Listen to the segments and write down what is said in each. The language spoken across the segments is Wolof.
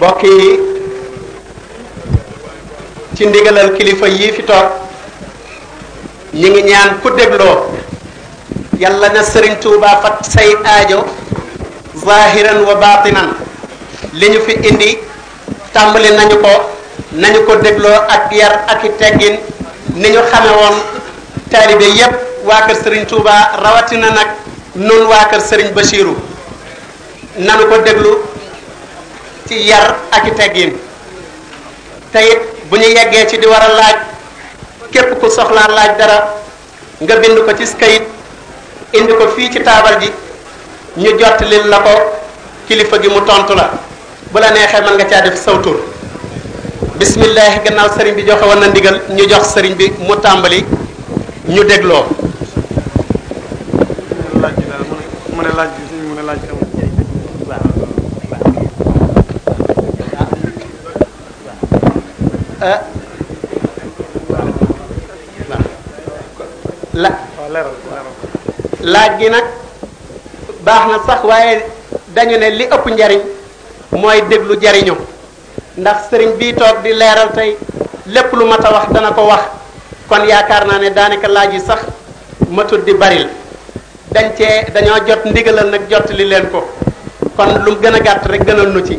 mbokk yi ci ndigalal kilifa yii fi toog ñi ngi ñaan ku dégloo yàlla na sëriñ Tuubaa fat say aajo zahiran wa batinan li ñu fi indi tàmbali nañu ko nañu ko dégloo ak yar ak i teggin ni ñu xame woon taalibe yépp waa kër sëriñ Tuubaa rawatina nag nun waa kër sëriñ Bachiru nanu ko déglu ci yar ak i teggin te it bu ñu yeggee ci di war a laaj képp ku soxlaa laaj dara nga bind ko ci kayit indi ko fii ci taabal ji ñu jot lil la ko kilifa gi mu tontu la bu la neexee mën nga caa def saw tur bismillah gannaaw sëriñ bi joxe woon na ndigal ñu jox sëriñ bi mu tàmbali ñu dégloo laaj bi daal mu ne laaj bi suñ mu ne laaj bi amul ah la waaw leeral leeral laaj gi nag baax na sax waaye dañu ne li ëpp njariñ mooy déglu jariñu ndax sëriñ bii toog di leeral tey lépp lu mat a wax dana ko wax kon yaakaar naa ne daanaka laaj yi sax matul di baril dañ cee dañoo jot ndigalal nag jot li leen ko kon lu gën a gàtt rek gënal nu ci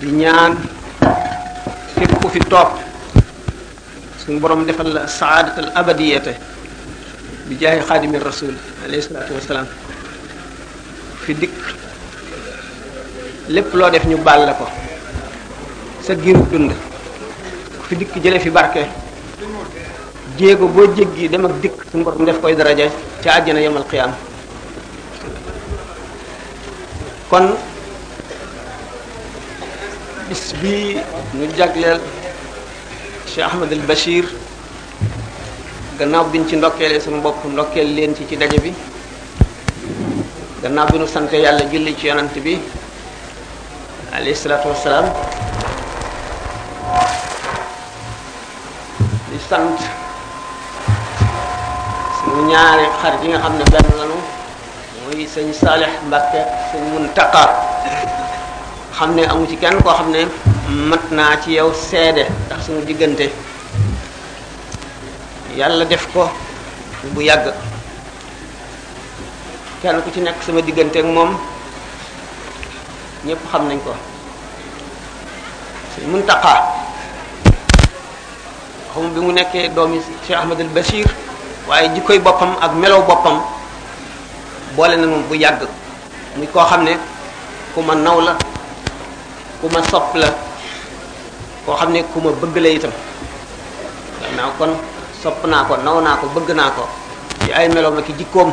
di ñaan képp ku fi toog suñu borom defal la saadatal abadiyate bi jaayi xaadimi rasul alayhi salaatu wasalaam fi dikk lépp loo def ñu baal la ko sa giiru dund ku fi dikk jële fi barke jéego boo jéggi dem ak dikk suñu borom def koy daraja ca àjjana yemal xiyaam kon bis bii ñu jagleel Cheikh Ahmed El Bachir gannaaw biñ ci ndokkeelee suñu bopp ndokkeel leen ci ci daje bi gannaaw bi nu sante yàlla julli ci yonant bi alayhi salaatu wassalaam di sant suñu ñaari xarit yi nga xam ne benn lanu muy sëñ Salih Mbacke sëñ Muntaqa xam ne amu ci kenn koo xam ne mat naa ci yow seede ndax suñu diggante yàlla def ko bu yàgg kenn ku ci nekk sama diggante ak moom ñëpp xam nañ ko sëñ Muntaqa xamu bi mu nekkee doomi Cheikh Ahmadul Bachir waaye jikkoy boppam ak melow boppam boole na moom bu yàgg muy koo xam ne ku ma naw la ku ma sopp la koo xam ne ku ma bëgg la itam naa kon sopp naa ko naw naa ko bëgg naa ko ci ay meloom ak jikkoom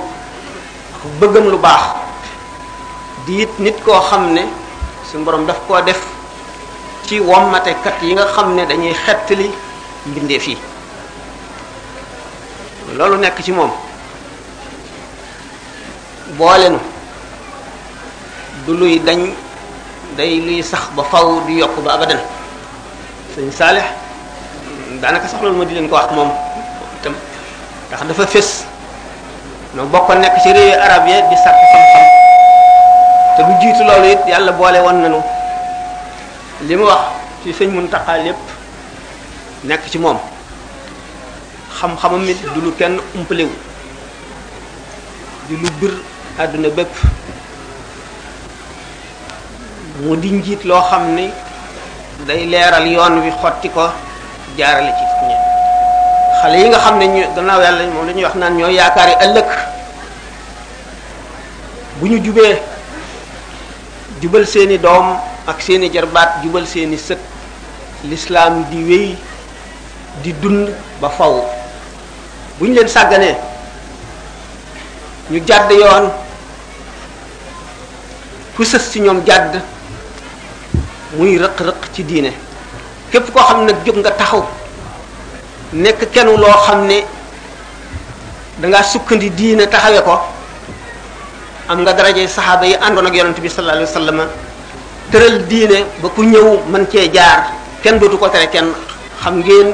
bëggam lu baax di it nit koo xam ne suñu borom daf koo def ci wommatekat yi nga xam ne dañuy xettali mbindeef yi loolu nekk ci moom boole nu du luy dañ day luy sax ba faw di yokk ba abadan sëñ Saalix daanaka sax loolu ma di leen ko wax moom itam ndax dafa fés no bokkoon nekk ci réewi arab ya di sàkk xam-xam te lu jiitu loolu it yàlla boole woon nanu li mu wax ci sëñ Muntaxa lépp nekk ci moom xam-xamam it du lu kenn umpalewu di lu bir àdduna bépp mu di njiit loo xam ni day leeral yoon wi xotti ko jaarale ci ñen xale yi nga xam ne ñu gannaaw yàlla moom la ñuy wax naan ñooy yaakaari ëllëg bu ñu jubee jubal seeni doom ak seeni jarbaat jubal seeni sët lislaam di wéy di dund ba faw bu ñu leen sàgganee ñu jàdd yoon ku sës ci ñoom jàdd muy rëq-rëq ci diine képp koo xam ne nag jóg nga taxaw nekk kenn loo xam ne danga sukkandi diine taxawe ko am nga daraje saxaaba yi àndoon ak yonent bi sallallahu alayhi wa sallam tëral diine ba ku ñëw mën cee jaar kenn dootu ko tere kenn xam ngeen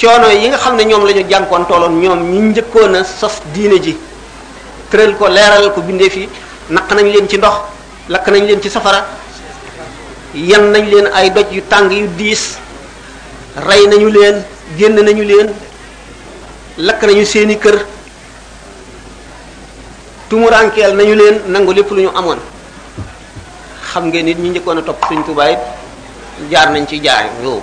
coono yi nga xam ne ñoom la ñu jànkoon tooloon ñoom ñi njëkkoon a sos diine ji tëral ko leeral ko bindee fi naq nañ leen ci ndox lakk nañ leen ci safara yan nañ leen ay doj yu tàng yu diis rey nañu leen génn nañu leen lakk nañu seeni kër tumuraankeel nañu leen nangu lépp lu ñu amoon xam ngeen nit ñi njëkkoon a topp Sëriñ Tuubaa jaar nañ ci jaar yow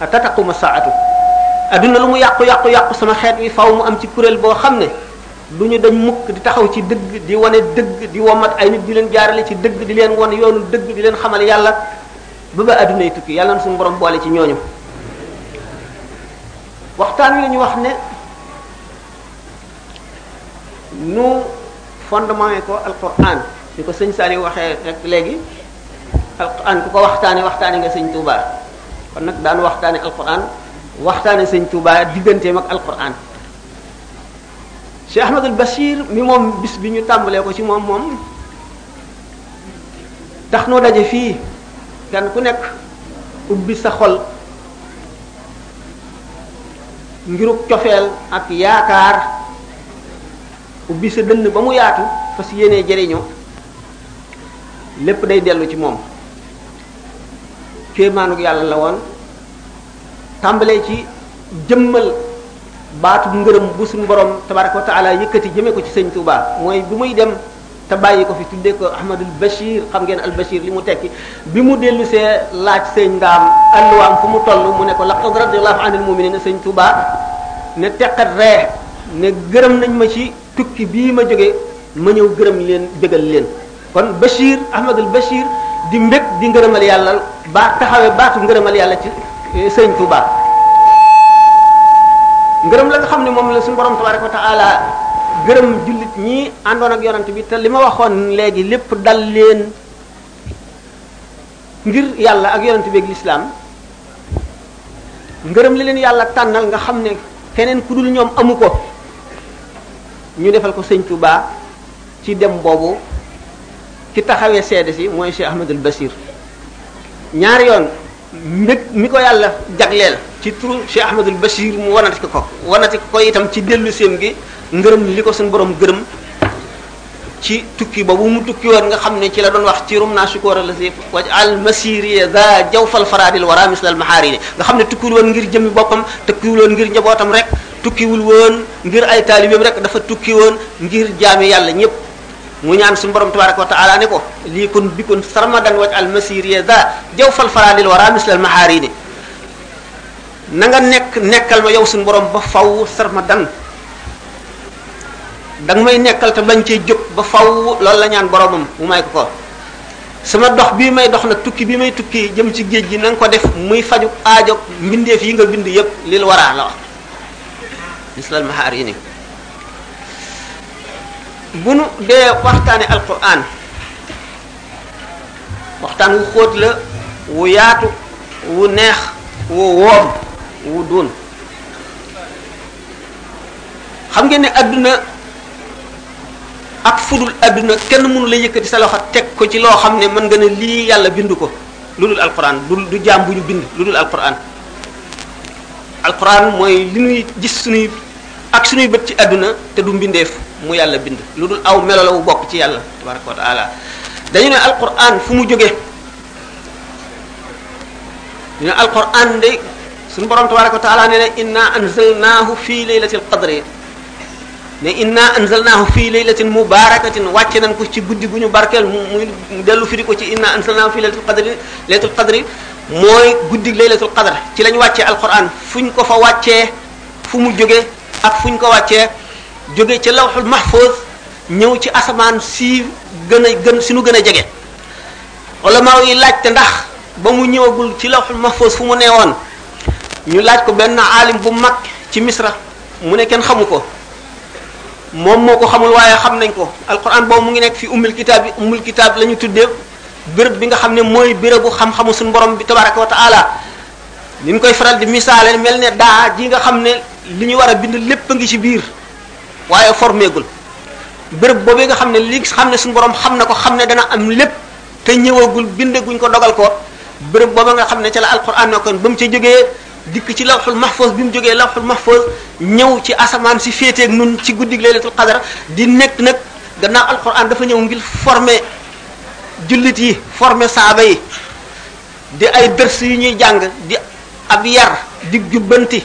hatta taquma saatu adduna lu mu yàqu yàqu yàqu sama xeet wi faw mu am ci kuréel boo xam ne du ñu dañ mukk di taxaw ci dëgg di wane dëgg di womat ay nit di leen jaarale ci dëgg di leen wan yoonu dëgg di leen xamal yàlla ba ba adduna yi tukki yàlla na suñu borom boole ci ñooñu waxtaan wi la ñu wax ne nu fondement yi ko alquran ni ko sëñ Saliou waxee rek léegi alquran ku ko waxtaane waxtaane nga sëñ Touba kon nag daan waxtaane alquran waxtaane sëñ Touba digganteem ak alquran Cheikh Ahmadul Bachir mi moom bis bi ñu tàmbalee ko ci moom moom tax noo daje fii kenn ku nekk ubbi sa xol ngiruk cofeel ak yaakaar ubbi sa dënn ba mu yaatu fas yéenee jëriñoo lépp day dellu ci moom kéemaanug yàlla la woon tàmbalee ci jëmmal baatu ngërëm bu suñu borom tabaraka wa taala yëkkati jëme ko ci sëñ Touba mooy bu muy dem te bàyyi ko fi tuddee ko Ahmadul Bachir xam ngeen al Bachir li mu tekki bi mu dellu see laaj sëñ ndaam alluwaam fu mu toll mu ne ko laqad radiyallahu anil mu'minina sëñ Touba ne teqat ree ne gërëm nañ ma ci tukki bii ma jóge ma ñëw gërëm leen bégal leen kon Bachir Ahmadul Bachir di mbég di ngërëmal yàlla baa taxawee baatu ngërëmal yàlla ci sëñ Touba ngërëm la nga xam ne moom la suñu borom tabaraka wa taala gërëm jullit ñi àndoon ak yonent bi te li ma waxoon léegi lépp dal leen ngir yàlla ak yonent bi ak lislaam ngërëm li leen yàlla tànnal nga xam ne keneen ku dul ñoom amu ko ñu defal ko sëñ Touba ci dem boobu ci taxawee seede si mooy Cheikh Ahmadul Basir ñaari yoon mbég mi ko yàlla jagleel ci turu Cheikh Ahmadul Bachir mu wanati ko ko wanati ko itam ci dellu séem gi ngërëm li ko suñu borom gërëm ci tukki boobu mu tukki woon nga xam ne ci la doon wax ci rum naa sukóor la si waj al masiri da jawfal faradil wara mislal maharini nga xam ne tukkiwul woon ngir jëmmi boppam tukkiwul woon ngir njabootam rek tukkiwul woon ngir ay taalibeem rek dafa tukki woon ngir jaami yàlla ñëpp mu ñaan suñu borom tabaraka wa taala ne ko lii kun bi kun sarmadan waj al masiriya da jaw fal faradil wara mislal maharini na nga nekk nekkal ma yow suñu borom ba faw sarmadan da nga may nekkal te bañ cee jóg ba faw loolu la ñaan boromam mu may ko ko sama dox bii may dox nag tukki bi may tukki jëm ci géej gi na nga ko def muy faju aajo mbindeef yi nga bind yépp lil waraa la wax mislal maharini bu nu dee waxtaane alquran waxtaan wu xóot la wu yaatu wu neex wu woom wu duun xam ngeen ne adduna ak fudul adduna kenn mënu la yëkkati sa loxo teg ko ci loo xam ne mën nga ne lii yàlla bindu ko lu dul alquran du du jaam bu ñu bind lu dul alquran alquran mooy li ñuy gis suñuy ak suñuy bët ci àdduna te du mbindeef mu yàlla bind lu dul aw melo la wu bokk ci yàlla tabaraka wa taala dañu ne alquran fu mu jóge ñu ne alquran de suñu borom tabaraka wa taala nee na inna anzalnaahu fi laylatil qadri ne inna anzalnaahu fi laylatin mubarakatin wàcce nañ ko ci guddi gu ñu barkeel mu muy mu dellu firi ko ci inna anzalnaahu fi laylatil qadri laylatul qadri mooy guddi laylatul qadr ci lañ wàccee alquran fuñ ko fa wàccee fu mu jóge ak fu ñu ko wàccee jóge ci lawxul mahfuz ñëw ci asamaan si gën a gën si nu gën a jege ulamaaw yi laajte ndax ba mu ñëwagul ci lawxul mahfuz fu mu nee woon ñu laaj ko benn aalim bu mag ci misra mu ne kenn xamu ko moom moo ko xamul waaye xam nañ ko alquran boobu mu ngi nekk fi ummul kitaab bi ummul kitaab la ñu tuddee béréb bi nga xam ne mooy bérébu xam-xamu suñu borom bi tabaraka wa taala ni ñu koy faral di misaale mel ne daa ji nga xam ne li ñu war a bind lépp a ngi ci biir waaye formeegul béréb boobu nga xam ne li xam ne suñu borom xam na ko xam ne dana am lépp te ñëwagul bindaguñ ko dogal ko béréb boobu nga xam ne ca la alquran na kon ba mu ca jógee dikk ci lawxul mahfuz bi mu jógee lawxul mahfuz ñëw ci asamaan si féeteeg nun ci guddig laylatul qadar di nekk nag gannaaw alquran dafa ñëw ngir former jullit yi former saaba yi di ay dërs yu ñuy jàng di ab yar di jubbanti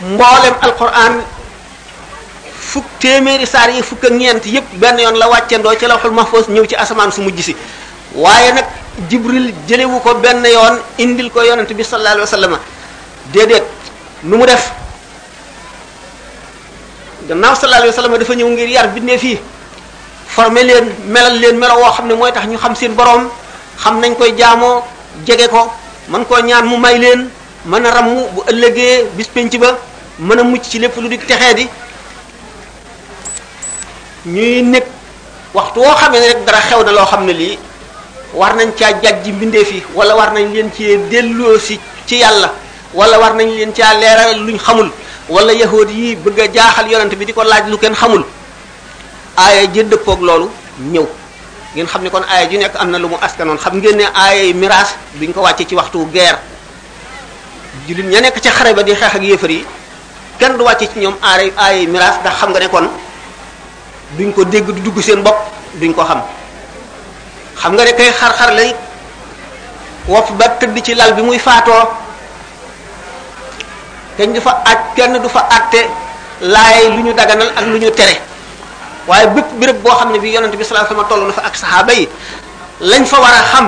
mboolem alquran fukk téeméeri saar yi fukk ak ñeent yépp benn yoon la wàccendoo ci lawxul mahfuz ñëw ci asamaan su mujj si waaye nag jibril jëlewu ko benn yoon indil ko yonent bi sallallahu alayhi wa sallam déedéet nu mu def gannaaw sallallahu alayhi wa sallam dafa ñëw ngir yar bindee fii former leen melal leen melo woo xam ne mooy tax ñu xam seen boroom xam nañ koy jaamoo jege ko mën koo ñaan mu may leen mën a ramm bu ëllëgee bis penc ba mën a mucc ci lépp lu di texee di ñuy nekk waxtu woo xamee ne rek dara xew na loo xam ne lii war nañ caa jàjji mbindeef yi wala war nañ leen ci delloo si ci yàlla wala war nañ leen caa leeral luñ xamul wala yahood yi bëgg a jaaxal yonent bi di ko laaj lu kenn xamul aaya ji dëppoog loolu ñëw ngeen xam ne kon aaya ju nekk am na lu mu askanoon xam ngeen ne aaya yi miraas duñ ko wàcce ci waxtu guerre jullit ña nekk ca xare ba di xeex ak yéefar yi kenn du wàcce ci ñoom aaya aaya yi miraas ndax xam nga ne kon duñ ko dégg du dugg seen bopp duñ ko xam xam nga ne kay xar-xar lay wopp ba tëdd ci lal bi muy faatoo kenn du fa aj kenn du fa atte laay lu ñu daganal ak lu ñu tere waaye bépp béréb boo xam ne bi yonent bi sallallahu alayhi wasallam toll na fa ak saxaaba yi lañ fa war a xam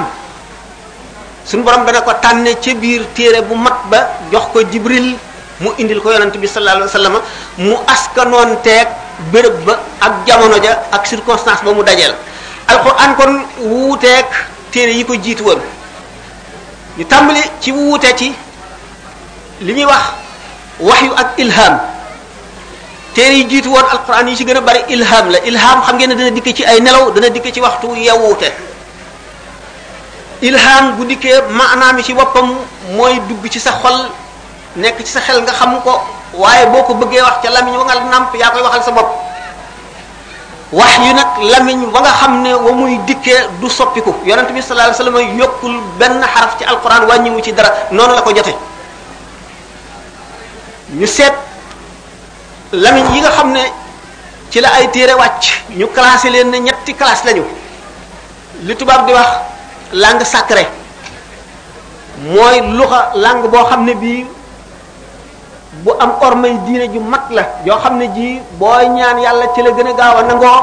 suñu borom dana ko tànne ci biir téere bu mat ba jox ko jibril mu indil ko yonent bi sallallahu alayhi wasallam mu askanoon teeg béréb ba ak jamono ja ak circonstance ba mu dajeel alquran kon wuuteeg téere yi ko jiitu woon ñu tàmbali ci wuute ci li ñuy wax waxyu ak ilham téere yi jiitu woon alquran yi ci gën a bari ilham la ilham xam ngeen ne dana dikk ci ay nelaw dana dikk ci waxtu yewwute ilham bu dikkee maanaam ci boppam mooy dugg ci sa xol nekk ci sa xel nga xam ko waaye boo ko bëggee wax ca lamiñ wa nga nàmp yaa koy waxal sa bopp wax yu nag lamiñ wa nga xam ne wa muy dikkee du soppiku yonent bi sallallahu alayhi wasallam yokkul benn xaraf ci alquran wàññiwu ci dara noonu la ko jote ñu seet lamiñ yi nga xam ne ci la ay téere wàcc ñu classé leen ne ñetti classe lañu li tubaab di wax langue sacrée mooy luxa langue boo xam ne bii bu am ormay diine ju mag la yoo xam ne ji booy ñaan yàlla ci la gën a gaaw a nangoo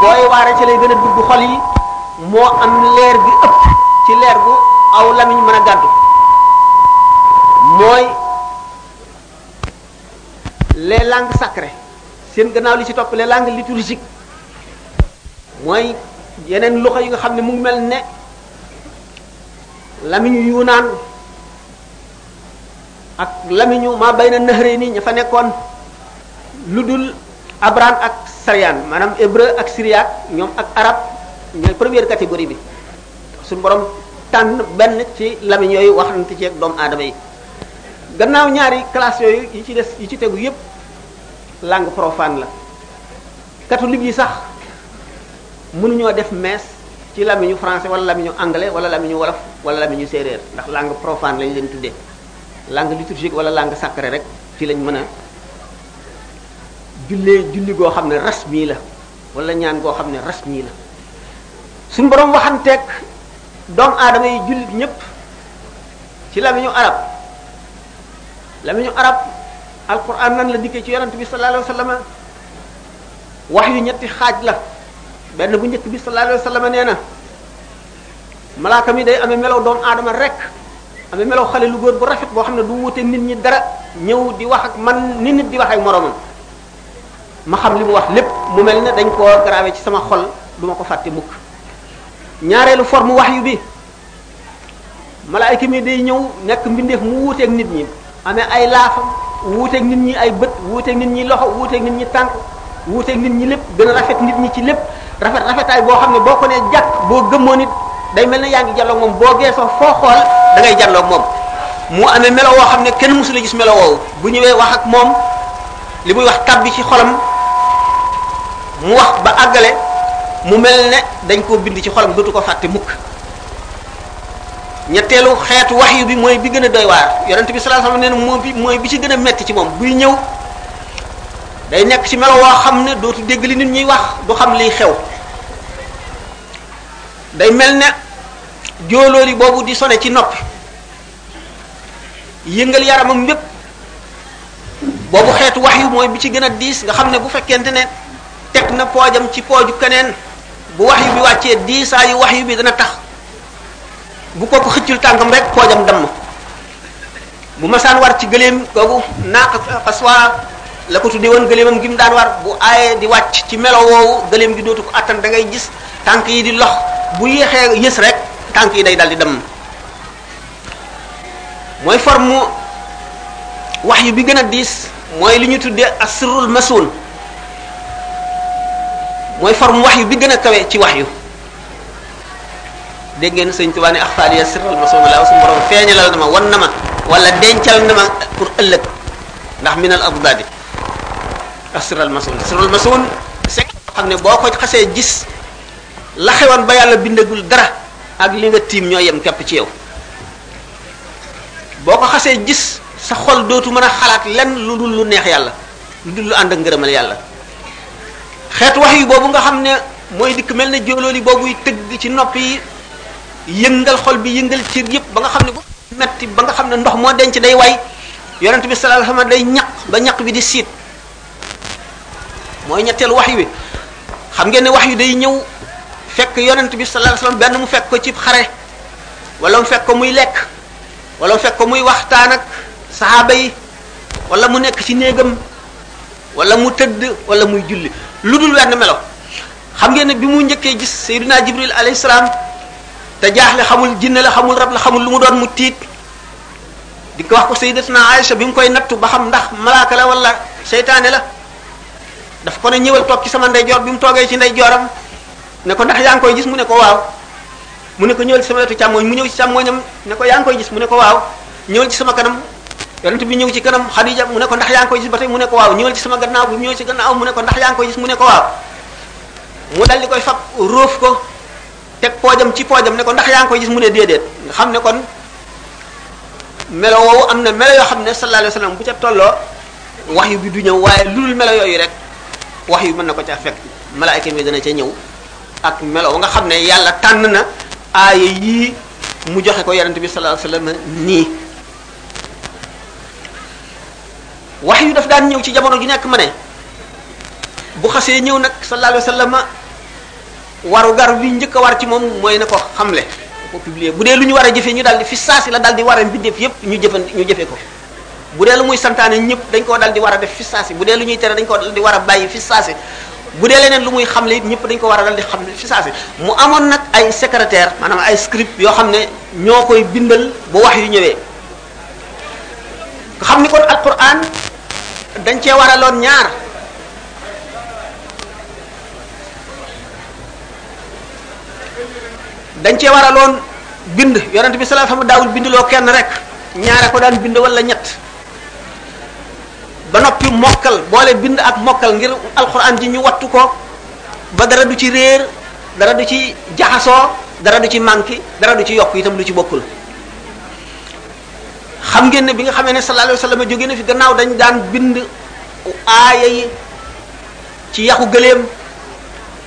booy waare ci lay gën a dugg xol yi moo am leer gi ëpp ci leer gu aw lamiñ mën a gàddu mooy les langues sacrées seen gannaaw li ci topp les langues liturgiques mooy yeneen loxo yi nga xam ne mu mel ne lamiñ yu naan ak lamiñu maa bay na naxaree nii ña fa nekkoon lu dul abraan ak sariyaan maanaam hébreu ak syriaque ñoom ak arab ñooy première catégorie bi suñu borom tànn benn ci lamiñ yooyu waxante ci ak doomu aadama yi gannaaw ñaari classe yooyu yi ci des yi ci tegu yépp langue profane la catholique yi sax mënuñoo def messe ci lamiñu français wala lamiñu anglais wala lamiñu wolof wala lamiñu séeréer ndax langue profane lañ leen tuddee langue liturgique wala langue sacrée rek ci lañ mën a jullee julli goo xam ne rasmi la wala ñaan goo xam ne rasmi la suñ borom waxanteeg doomu aadama yi jullit ñépp ci lamiñu arab lamiñu arab alquran nan la dikkee ci yonent bi sallallahu alayhi wa sallam wax yu ñetti xaaj la benn bu njëkk bi sallallahu alayhi wa sallam nee na malaaka mi day amee melow doomu aadama rek amee melow xale lu góor bu rafet boo xam ne du wute nit ñi dara ñëw di wax ak man ni nit di wax ak moroomam ma xam li mu wax lépp mu mel ne dañ koo gravé ci sama xol du ma ko fàtte mukk ñaareelu forme wax yu bi malaayka mi day ñëw nekk mbindeef mu wuuteeg nit ñi amee ay laafam wuuteeg nit ñi ay bët wuuteeg nit ñi loxo wuuteeg nit ñi tànk wuuteeg nit ñi lépp gën a rafet nit ñi ci lépp rafet rafetaay boo xam ne boo ko nee jàkk boo gëmmoo nit day mel ne yaa ngi jàlloog moom boo geesoo foo xool da ngay jàlloog moom mu amee melo woo xam ne kenn mësul a gis melo woowu bu ñëwee wax ak moom li muy wax tab bi ci xolam mu wax ba àggale mu mel ne dañ koo bind ci xolam dootu ko fàtte mukk ñetteelu xeetu waxyu bi mooy bi gën a doy waar yonent bi sallallahu alayhi wasallam nee na moo bi mooy bi ci gën a metti ci moom buy ñëw day nekk ci melo woo xam ne dootu dégg li nit ñuy wax du xam liy xew day mel ne jóolóoli boobu di sone ci noppi yëngal yaramam yépp boobu xeetu wax yu mooy bi ci gën a diis nga xam ne bu fekkente ne teg na poojam ci pooju keneen bu wax yu bi wàccee diisaa yu wax yu bi dana tax bu kooku xëccul tànkam rek poojam damm bu masaan war ci gëléem googu naaq aswa la ko tuddee woon gëléemam gi mu daan war bu aaye di wàcc ci melo woowu gëléem gi dootu ko attan da ngay gis tànk yi di lox bu yéexee yës rek tànk yi day dal di dem mooy forme wax yu bi gën a diis mooy li ñu tuddee asrul masul mooy forme wax yu bi gën a kawe ci wax yu dégg ngeen sëñ Tuubaa ne axfaal ya sirral ma sooma laa suñu borom feeñalal na ma wan na ma wala dencal na ma pour ëllëg ndax minal abdaadi asirral masul sirral masul c'est xam ne boo ko xasee gis la xewoon ba yàlla bindagul dara ak li nga tiim ñoo yem képp ci yow boo ko xasee gis sa xol dootu mën a xalaat lenn lu dul lu neex yàlla lu dul lu ànd ak ngërëmal yàlla xeet wax yu boobu nga xam ne mooy dikk mel ne jóolooli boobuy tëgg ci nopp yi yëngal xol bi yëngal cër yëpp ba nga xam ne bu metti ba nga xam ne ndox moo denc day way yonent bi sallallahu alayhi wasallam day ñaq ba ñaq bi di siit mooy ñetteelu wax yu wi xam ngeen ne wax yu day ñëw fekk yonent bi sallallahu alayhi wasallam benn mu fekk ko ci xare wala mu fekk ko muy lekk wala mu fekk ko muy waxtaan ak saxaaba yi wala mu nekk ci néegam wala mu tëdd wala muy julli lu dul wenn melo xam ngeen ne bi mu njëkkee gis Seydina Jibril alayhi salaam te jaaxle xamul jinne la xamul rab la xamul lu mu doon mu tiit di ko wax ko sayyidatuna Aïcha bi mu koy nattu ba xam ndax malaaka la wala seytaane la daf ko ne ñëwal toog ci sama ndeyjoor bi mu toogee ci ndeyjooram ne ko ndax yaa ngi koy gis mu ne ko waaw mu ne ko ñëwal ci sama wetu càmmooñ mu ñëw ci càmmooñam ne ko yaa ngi koy gis mu ne ko waaw ñëwal ci sama kanam yonent bi ñëw ci kanam Xadija mu ne ko ndax yaa ngi koy gis ba tey mu ne ko waaw ñëwal ci sama gannaaw bu ñëw ci gannaaw mu ne ko ndax yaa ngi koy gis mu ne ko waaw mu dal di koy fab róof ko teg poojam ci poojam ne ko ndax yaa ngi koy gis mu ne déedéet nga xam ne kon melo woowu am na melo yoo xam ne sallallahu alayhi wa sallam bu ca tolloo wax yu bi du ñëw waaye lu dul melo yooyu rek wax yu mën na ko ca fekk malaayka mi dana ca ñëw ak melo wa nga xam ne yàlla tànn na aaya yii mu joxe ko yonent bi sallallahu alayhi wa sallam nii wax yu daf daan ñëw ci jamono ju nekk ma ne bu xasee ñëw nag sallallahu alayhi wa sallam waru gar bi njëkk a war ci moom mooy na ko xamle ko publier bu dee lu ñu war a jëfee ñu daal di fi saasi la daal di war a mbindeef yépp ñu jëfan ñu jëfee ko bu dee lu muy santaane ñëpp dañ koo daal di war a def fi saasi bu dee lu ñuy tere dañ koo daal di war a bàyyi fi saasi bu dee leneen lu muy xamle it ñëpp dañ ko war a daal di xamle fi saasi mu amoon nag ay secrétaire maanaam ay script yoo xam ne ñoo koy bindal bu wax yu ñëwee nga xam ni kon alquran dañ cee waraloon ñaar dañ cee waraloon bind yonent bi sallallahu alayhi wasallam daawul bindloo kenn rek ñaare ko daan bind wala ñett ba noppi mokkal boole bind ak mokkal ngir alxuraan ji ñu wattu ko ba dara du ci réer dara du ci jaxasoo dara du ci manqué dara du ci yokk itam lu ci bokkul xam ngeen ne bi nga xamee ne sallallahu alayhi wa sallam jóge na fi gannaaw dañ daan bind aaya yi ci yaxu gëléem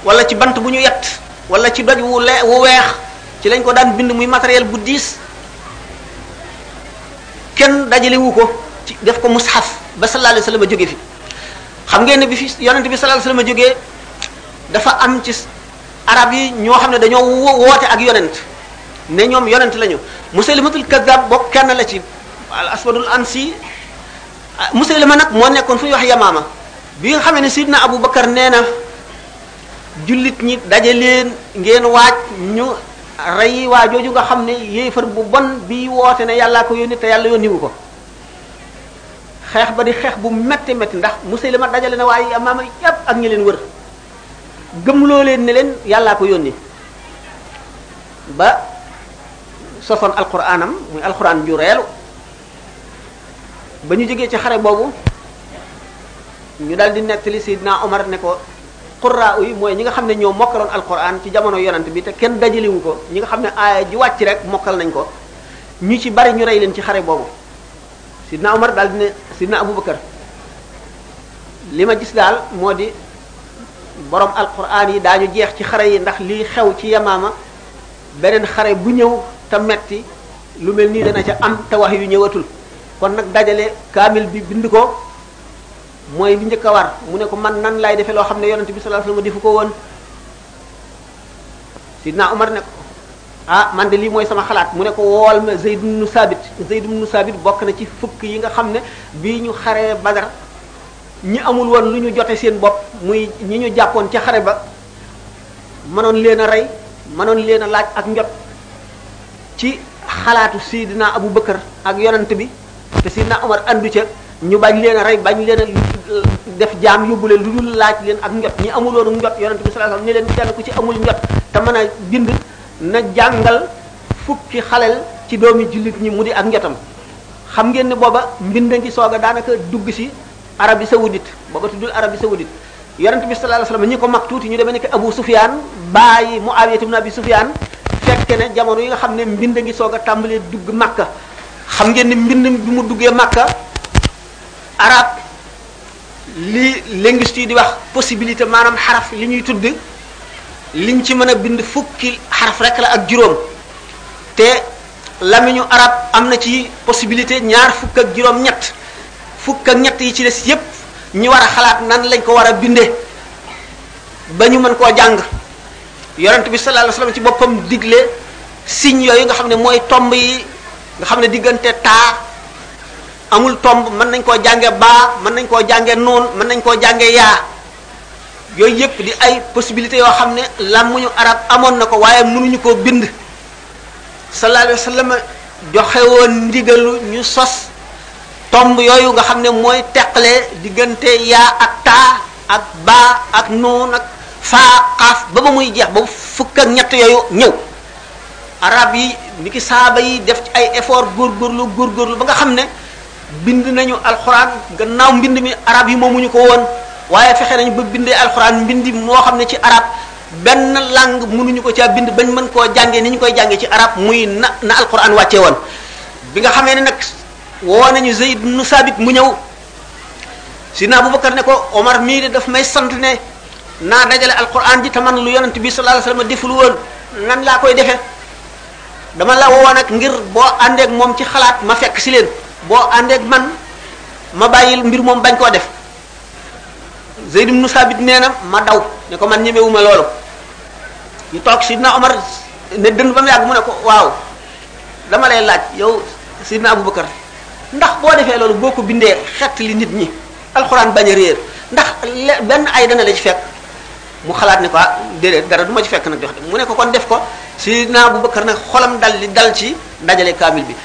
wala ci bant bu ñu yett wala ci doj wu le wu weex ci lañ ko daan bind muy matériel bu diis kenn dajale wu ko ci def ko mushaf ba sallallahu alayhi wa sallam jóge fi xam ngeen ne bi fi yonent bi sallallahu alayhi wa sallam jógee dafa am ci arab yi ñoo xam ne dañoo wo- woote ak yonent ne ñoom yonent lañu musaylimatul kadab bokk kenn la ci al aswadul ansi ah, musaylima nag moo nekkoon fu ñuy wax yamaama bi nga xamee ne sidna abu bakar nee na jullit ñi daje leen ngeen waaj ñu rey waa jooju nga xam ne yéefar bu bon bi woote ne yàllaa ko yónni te yàlla yónniwu ko xeex ba di xeex bu metti metti ndax musaylima dajale na waaye yamaama yépp ak ñi leen wër gëmloo leen ne leen yàllaa ko yónni ba sosoon alquranam muy alquran ju reelu ba ñu jógee ci xare boobu ñu daal di nettali Seydina Omar ne ko qurraa yi mooy ñi nga xam ne ñoo mokkaloon alquran ci jamono yonent bi te kenn dajaliwu ko ñi nga xam ne aaya ji wàcc rek mokkal nañ ko ñu ci bari ñu rey leen ci xare boobu sidna Omar daal dina sidna Abubakar li ma gis daal moo di borom alquran yi daañu jeex ci xare yi ndax lii xew ci yamaama beneen xare bu ñëw te metti lu mel nii dana ca am te wax yu ñëwatul kon nag dajale kaamil bi bind ko mooy li njëkk a war mu ne ko man nan laay defee loo xam ne yonent bi sallallahu alayhi wasallam defu ko woon sidna Omar ne ko ah man de lii mooy sama xalaat mu ne ko wool ma Zayd ibn Sabit Zayd ibn Sabit bokk na ci fukk yi nga xam ne bi ñu xaree Badar ñi amul woon lu ñu jote seen bopp muy ñi ñu jàppoon ca xare ba mënoon leen a rey mënoon leen a laaj ak njot ci xalaatu Seydina Abu Bakar ak yonent bi te Seydina Omar andu ca ñu bañ leen a rey bañ leen a def jaam yóbbu leen lu dul laaj leen ak njot ñi amuloonu njot yonente bi sallallahu alayhi wasallam ne leen kenn ku ci amul njot te mën a bind na jàngal fukki xalel ci doomi jullit ñi mu di ak njotam xam ngeen ne booba mbind a ngi soog a daanaka dugg si Arabie Saoudite booba tuddul Arabie Saoudite yonent bi sallallahu alayhi wasallam ñi ko mag tuuti ñu demee ni ki Abu Sufyaan bàyyi Muawiya ibn Abi Sufyaan fekke ne jamono yi nga xam ne mbind ngi soog a tàmbalee dugg Makka xam ngeen ni mbind bi mu duggee Makka arab li linguiste yi di wax possibilité maanaam xaraf li ñuy tudd liñ ci mën a bind fukki xaraf rek la ak juróom te lamiñu arab am na ci possibilité ñaar fukk ak juróom ñett fukk ak ñett yi ci des yépp ñu war a xalaat nan lañ ko war a binde ba ñu mën koo jàng yonent bi sallallahu alayhi wasallam ci boppam digle signe yooyu nga xam ne mooy tomb yi nga xam ne diggante taa amul tomb mën nañ koo jànge baa mën nañ koo jànge noon mën nañ koo jànge yaa yooyu yépp di ay possibilités yoo xam ne làmmuñu arab amoon na ko waaye mënuñu koo bind sallallahu alayhi wa sallam joxe woon ndigalu ñu sos tomb yooyu nga xam ne mooy teqale diggante yaa ak taa ak baa ak nuun ak faa xaaf ba ba muy jeex ba fukk ak ñett yooyu ñëw arab yi ni ki saaba yi def ci ay effort góorgóorlu góorgóorlu ba nga xam ne bind nañu alxuraan gannaaw mbind mi arab yi moomuñu ko woon waaye fexe nañu ba bindee alxuraan mbind moo xam ne ci arab benn langue mënuñu ko caa bind bañ mën koo jàngee ni ñu koy jàngee ci arab muy na na alxuraan wàcce woon bi nga xamee ne nag woo nañu Zayd ibn Sabit mu ñëw sidna Abubakar ne ko Omar mii de daf may sant ne naa dajale alxuraan ji te man lu yonent bi sallallahu alayhi wasallam deful woon nan laa koy defee dama la woo nag ngir boo àndeek moom ci xalaat ma fekk si leen boo àndeek man ma bàyyil mbir moom bañ koo def Zayd ibn Sabit nee na ma daw ne ko man ñemewuma loolu ñu toog Sidna Omar ne dënd ba mu yàgg mu ne ko waaw dama lay laaj yow Sidna Abubakar ndax boo defee loolu boo ko bindee xett li nit ñi alxuraan bañ a réer ndax benn ay dana la ci fekk mu xalaat ne ko ah déedéet dara du ma ci fekk nag jox mu ne ko kon def ko Seydina Abu Bakar nag xolam dal li dal ci dajale kaamil bi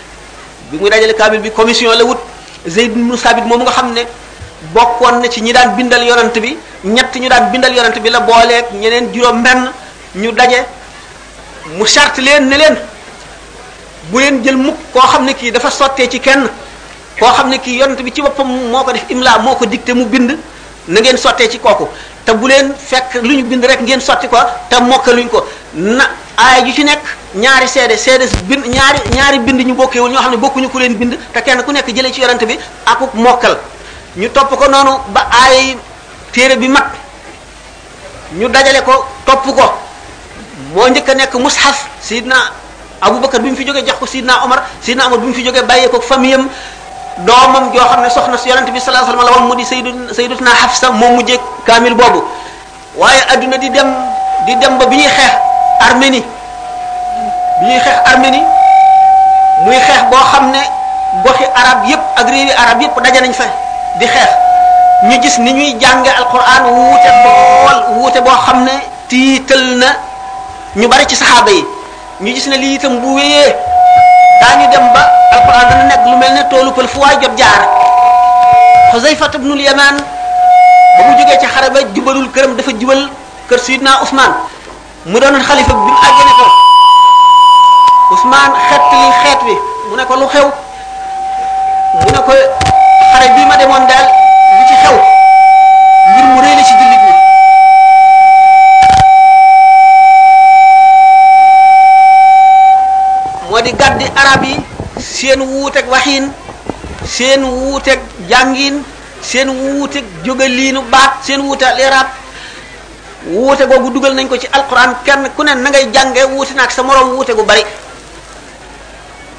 bi muy dajale kaamil bi commission la wut Zayd ibn Sabit moom nga xam ne bokkoon na ci ñi daan bindal yonant bi ñett ñu daan bindal yonant bi la booleeg ñeneen juróom benn ñu daje mu charte leen ne leen bu leen jël mukk koo xam ne kii dafa sottee ci kenn koo xam ne kii yonent bi ci boppam moo ko def imla moo ko dicté mu bind na ngeen sottee ci kooku te bu leen fekk lu ñu bind rek ngeen sotti ko te mokkaluñ ko na aaya ju ci nekk ñaari seede seede bind ñaari ñaari bind ñu bokkewul ñoo xam ne bokkuñu ku leen bind te kenn ku nekk jëlee ci yonent bi akuk mokkal ñu topp ko noonu ba aaya téere bi mat ñu dajale ko topp ko moo njëkk a nekk mushaf sidna abubakar bi mu fi jógee jox ko sidna omar sidna omar bi mu fi jógee bàyyee ko famille am doomam joo xam ne soxna si yonente bi sallallahu alayhi wasallam la woon mu di sayyidu sayyidatuna Hafsa moom mujjee kaamil boobu waaye adduna di dem di dem ba bi ñuy xeex Arménie bi ñuy xeex Arménie muy xeex boo xam ne goxi arab yépp ak réewi arab yépp daje nañ fa di xeex ñu gis ni ñuy jànge alquran wuute bool wuute boo xam ne tiital na ñu bari ci saxaaba yi ñu gis ne lii itam bu wéyee daañu dem ba alquran dana nekk lu mel ne toolu pël fu waay jot jaar Xuzayfa ibnul Yamaan ba mu jógee ci xare ba jubalul këram dafa jubal kër Sidna Usmaan mu doon xalifa bi mu àggee ne ko Ousmane xeet li xeet wi mu ne ko lu xew mu ne ko xare bii ma demoon daal lu ci xew mbir mu rëy la ci jullit ñi moo di gàddi arab yi seen wuuteeg waxiin seen wuuteeg jàngiin seen wuuteeg jógaliinu baat seen wuuteeg liraab wuute googu dugal nañ ko ci alquran kenn ku ne na ngay jànge wuute na ak sa moroom wuute gu bari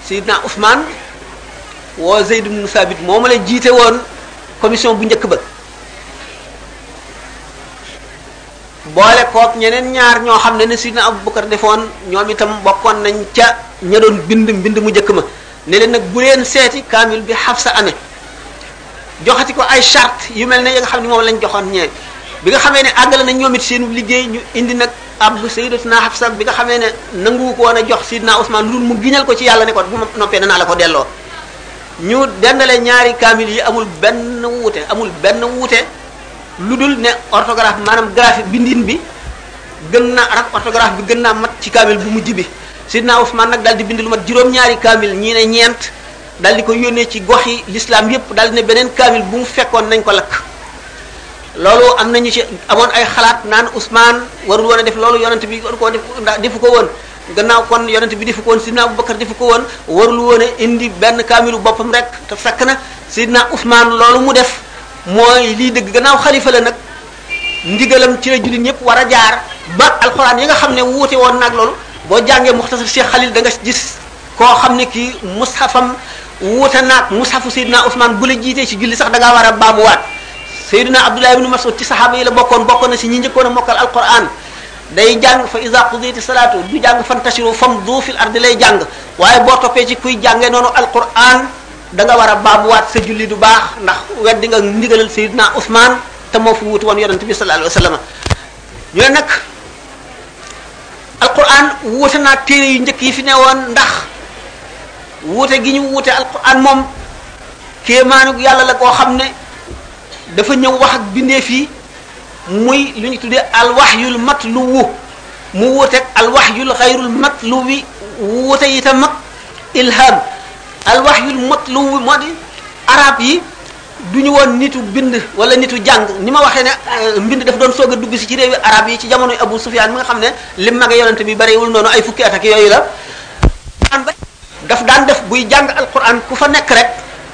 Seydina Ousmane woo Zayd ibn Sabit moo ma la jiite woon commission bu njëkk ba boole kook ñeneen ñaar ñoo xam ne ne Seydina Abubakar defoon ñoom itam bokkoon nañ ca ña doon bind mbind mu njëkk ma ne leen nag bu leen seeti kaamil bi Xafsa amee joxati ko ay charte yu mel ne yi nga xam ne moom lañ joxoon ñee bi nga xamee ne àggale na ñoom it seen liggéey ñu indi nag ab sayyidatuna Hafsa bi nga xamee ne nangu ko woon a jox sidna Ousmane lu mu giñal ko ci yàlla ne ko bu ma noppee danaa la ko delloo ñu dendale ñaari kaamil yi amul benn wuute amul benn wuute lu dul ne orthographe maanaam graphique bindin bi gën naa arab orthographe bi gën naa mat ci kaamil bu mujj bi Sidna Ousmane nag daal di bind lu mat juróom-ñaari kaamil ñii ne ñeent daal di ko yónnee ci gox yi l'islam yépp daal di ne beneen kaamil bu mu fekkoon nañ ko lakk loolu am nañu ci amoon ay xalaat naan Ousmane warul woon a def loolu yonent bi waru koo def ndax defu ko woon gannaaw kon yonent bi defu ko woon Sidna Abubakar defu ko woon warul woon a indi benn kaamilu boppam rek te fekk na Sidna Ousmane loolu mu def mooy lii dëgg gannaaw xalifa la nag ndigalam ci la jullit ñëpp war a jaar ba alxuraan yi nga xam ne wuute woon nag loolu boo jàngee muxtasar Cheikh Khalil da nga gis koo xam ne kii mushafam wuute naag mushafu Seydina Ousmane bu la jiitee ci julli sax da ngaa war a baamuwaat Seydina Abdullah ibn Mas'ud ci saxaaba yi la bokkoon bokkoon na si ñi njëkkoon a mokkal alquran day jàng fa iza qudiyati salaatu du jàng fantashiru famdu fil ardi lay jàng waaye boo toppee ci kuy jàngee noonu alquran da nga war a baamuwaat sa julli du baax ndax weddi nga ndigalal Seydina Ousmane te moo fi wuutu woon yonent bi sallallahu alayhi wa sallam ñu ne nag alquran wuute naa téere yu njëkk yi fi ne woon ndax wuute gi ñu wuute alquran moom kéemaanug yàlla la koo xam ne dafa ñëw wax ak bindeef yi muy lu ñu tuddee alwahyul matluwu mu wuuteeg alwahyul xayrul matluwi wuute itam ak ilham alwahyul matluwi moo di arab yi du ñu woon nitu bind wala nitu jàng ni ma waxee ne euh, mbind daf doon soog a dugg si ci réewi arab yi ci jamono Abu Sufyaan mi nga xam ne lim mage yonente bi bariwul noonu ay fukki at ak yooyu la daan ba daf daan def buy jàng alquran ku fa nekk rek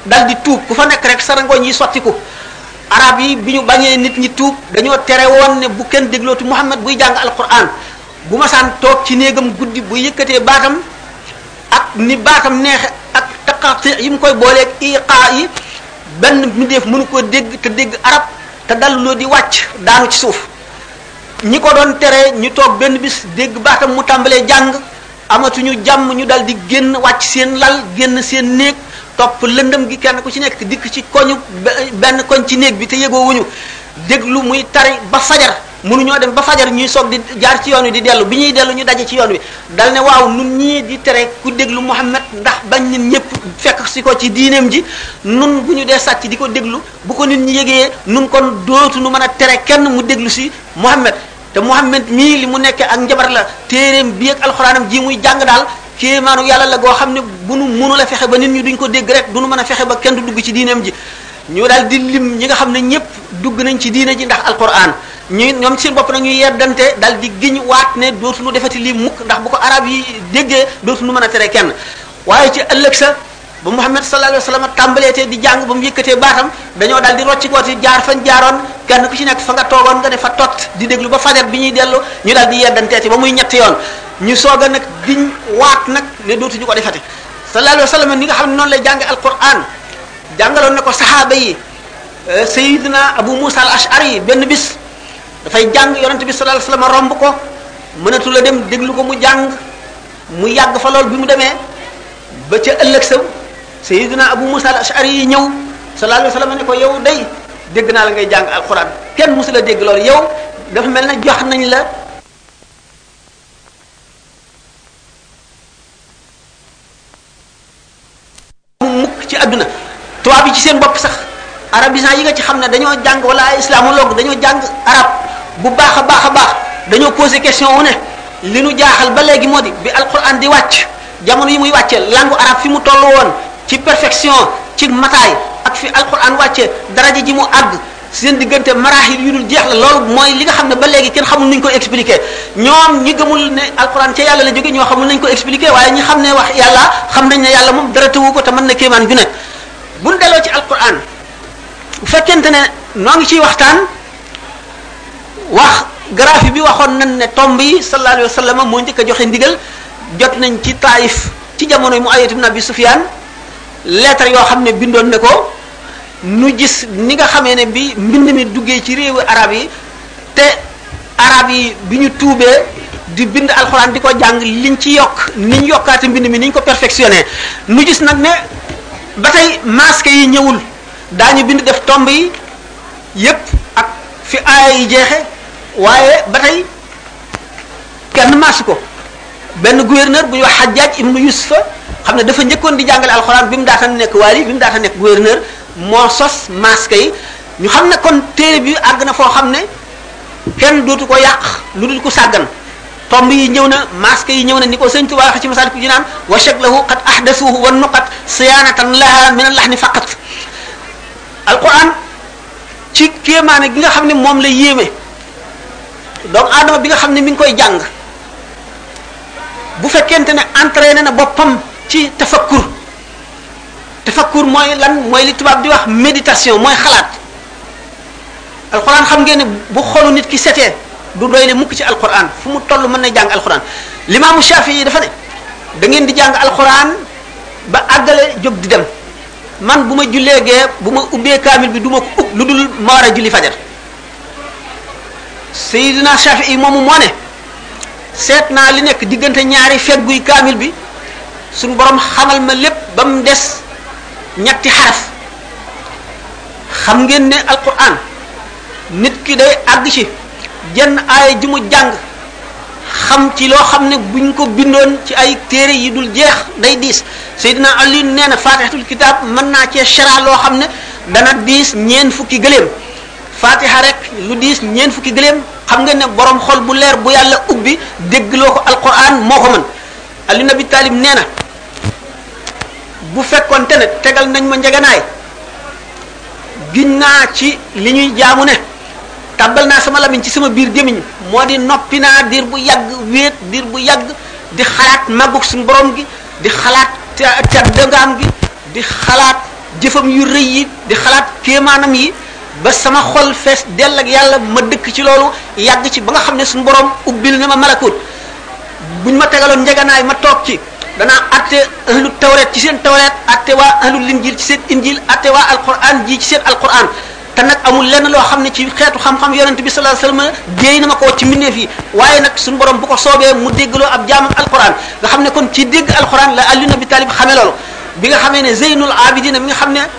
dal di tuub ku fa nekk rek sarangooñ yi sottiku arab yi bi ñu bañee nit ñi tuub dañoo tere woon ne bu kenn déglootu Muhammad buy jàng alquran bu masaan toog ci néegam guddi bu yëkkatee baatam ak ni baatam neexe ak taqaati yi mu koy booleeg iqaa yi benn mbindeef mënu koo dégg te dégg arab te daluloo di wàcc daanu ci suuf ñi ko doon tere ñu toog benn bis dégg baatam mu tàmbalee jàng amatuñu jàmm ñu dal di génn wàcc seen lal génn seen néeg topp lëndëm gi kenn ku ci nekk dikk ci koñu benn koñ ci néeg bi te yëgoowuñu déglu muy tari ba fajar mënuñoo dem ba fajar ñuy soog di jaar ci yoon wi di dellu bi ñuy dellu ñu daje ci yoon wi dal ne waaw nun ñii di tere ku déglu Muhammad ndax bañ nit ñëpp fekk si ko ci diineem ji nun bu ñu dee sàcc di ko déglu bu ko nit ñi yëgee nun kon dootu nu mën a tere kenn mu déglu si Muhammad te Muhammad mii li mu nekkee ak njabar la téereem bi ak alxuraanam ji muy jàng daal kéemaanu yàlla la goo xam ne bu nu mënu la fexe ba nit ñi duñ ko dégg rek du nu mën a fexe ba kenn du dugg ci diineem ji ñu daal di lim ñi nga xam ne ñëpp dugg nañ ci diina ji ndax alquran ñu ñoom seen bopp nag ñu yeddante daal di giñ waat ne dootuñu defati lii mukk ndax bu ko arab yi déggee dootuñu mën a tere kenn waaye ci ëllëg sa ba Muhammad sallallahu alayhi wa sallam tàmbalee te di jàng ba mu yëkkatee baatam dañoo daal di rocci kooti jaar fañ jaaroon kenn ku ci nekk fa nga toogoon nga ne fa tot di déglu ba fajar bi ñuy dellu ñu daal di yeddanteeti ba muy ñetti yoon ñu soog a nag giñ waat nag ne dootuñu ko defati sallallahu alayhi wa sallam ni nga xam ne noonu lay jàng alquran jàngaloon na ko saxaaba yi euh, sayidina abu musa al ashari benn bis dafay jàng yonente bi sallallahu alayhi wasallam romb ko mënatu la dem déglu ko mu jàng mu yàgg fa lool bi mu demee ba ca ëllëg sa sayidina abu musa al ashari yi ñëw sallallahu alayhi wasallam ne ko yow day dégg naa la ngay jàng alquran kenn musu la dégg loolu yow dafa mel ne jox nañ la mukk ci àdduna tubaab yi ci seen bopp sax arabisant yi nga ci xam ne dañoo jàng wala ay islamologue dañoo jàng arab bu baax a baax a baax dañoo posé question wu ne li nu jaaxal ba léegi moo di bi alquran di wàcc jamono yi muy wàccee langue arabe fi mu toll woon ci perfection ci mataay ak fi alquran wàccee daraja ji mu àgg seen diggante maraaxil yu dul jeex la loolu mooy li nga xam ne ba léegi kenn xamul nuñ ko expliquer ñoom ñi gëmul ne alquran ca yàlla la jóge ñoo xamul nañ ko expliquer waaye ñi xam ne wax yàlla xam nañ ne yàlla moom dara tëwu ko te mën na kéemaan ju nekk buñ delloo ci alquran bu fekkente ne noo ngi ciy waxtaan wax graphie bi waxoon nañ ne tomb yi sallallahu alayhi wa sallam moo njëkk a joxe ndigal jot nañ ci taayif ci jamono mu ayatu nabi sufyaan lettre yoo xam ne bindoon na ko nu gis ni nga xamee ne bi mbind mi duggee ci réewu arab yi te arab yi bi ñu tuubee di bind alxuraan di ko jàng liñ ci yokk niñ yokkaate mbind mi niñ ko perfectionné nu gis nag ne ba tey masque yi ñëwul daañu bind def tomb yi yépp ak fi aaya yi jeexe waaye ba tey kenn maasu ko benn gouverneur bu ñuy wax Hajjaj ibnu Yusufa xam ne dafa njëkkoon di jàngale alxuraan bi mu daata nekk waali bi mu daata nekk gouverneur moo sos masque yi ñu xam ne kon téere bi àgg na foo xam ne kenn dootu ko yàq lu dul ko sàggan tomb yi ñëw na masque yi ñëw na ni ko sëñ Tuubaa wax ci masal ku jinaan wa shaklahu qad ahdasuhu wa nuqat siyaanatan laha min al lahni faqat alquran ci kéemaane gi nga xam ne moom la yéeme doomu aadama bi nga xam ne mi ngi koy jàng bu fekkente ne entraîné na boppam ci tafakkur tafakkur mooy lan mooy li tubaab di wax méditation mooy xalaat alxuraan xam ngeen ne bu xolu nit ki setee du doy le mukk ci alxuraan fu mu toll mën na jàng alxuraan limaamu Shaafi yi dafa ne da ngeen di jàng alxuraan ba àggale jóg di dem man bu ma jullee gee bu ma ubbee kaamil bi du ma ko ub lu dul ma war a julli fajar Seydina Shafii moomu moo ne seet naa li nekk diggante ñaari fegguy kaamil bi suñu borom xamal ma lépp ba mu des ñetti xaraf xam ngeen ne alquran nit ki day àgg ci jenn aaya ji mu jàng xam ci loo xam ne buñ ko bindoon ci ay téere yi dul jeex day diis Seydina Ali nee na faatixatul kitaab mën naa cee chara loo xam ne dana diis ñeen fukki gëléem faatixa rek lu diis ñeen fukki gëléem xam nga ne borom xol bu leer bu yàlla ubbi déggloo ko alquran moo ko mën Ali Nabi Talib nee na bu fekkoonte ne tegal nañ ma njeganaay giñ naa ci li ñuy jaamu ne tàbbal naa sama lamiñ ci sama biir gémmiñ moo di noppi naa diir bu yàgg wéet diir bu yàgg di xalaat màggug suñu borom gi di xalaat teddangaam gi di xalaat jëfam yu rëy yi di xalaat kéemaanam yi ba sama xol fees dell ak yàlla ma dëkk ci loolu yàgg ci ba nga xam ne suñu borom ubbil na ma malakut buñ ma tegaloon njeganaay ma toog ci danaa atte ahlu tawret ci seen tawret atte waa ahlu linjil ci seen injil atte waa alquran ji ci seen alquran te nag amul lenn loo xam ne ci xeetu xam-xam yonent bi sallallahu alayhi wasallam déey na ma ko ci mbindeef yi waaye nag suñu borom bu ko soobee mu déggloo ab jaamam alquran nga xam ne kon ci dégg alquran la Ali ibn Abi Talib xamee loolu bi nga xamee ne Zeynul Abidin bi nga xam ne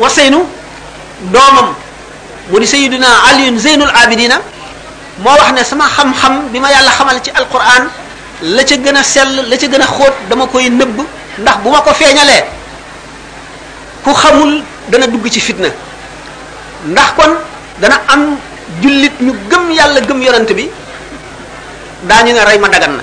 waseynu doomam mu di sayiduna aliyun zeynul abidina moo wax ne sama xam-xam bi ma yàlla xamal ci alquran la ca gën a sell la ca gën a xóot dama koy nëbb ndax bu ma ko feeñalee ku xamul dana dugg ci fitna ndax kon dana am jullit ñu gëm yàlla gëm yonent bi daañu ne rey ma dagan na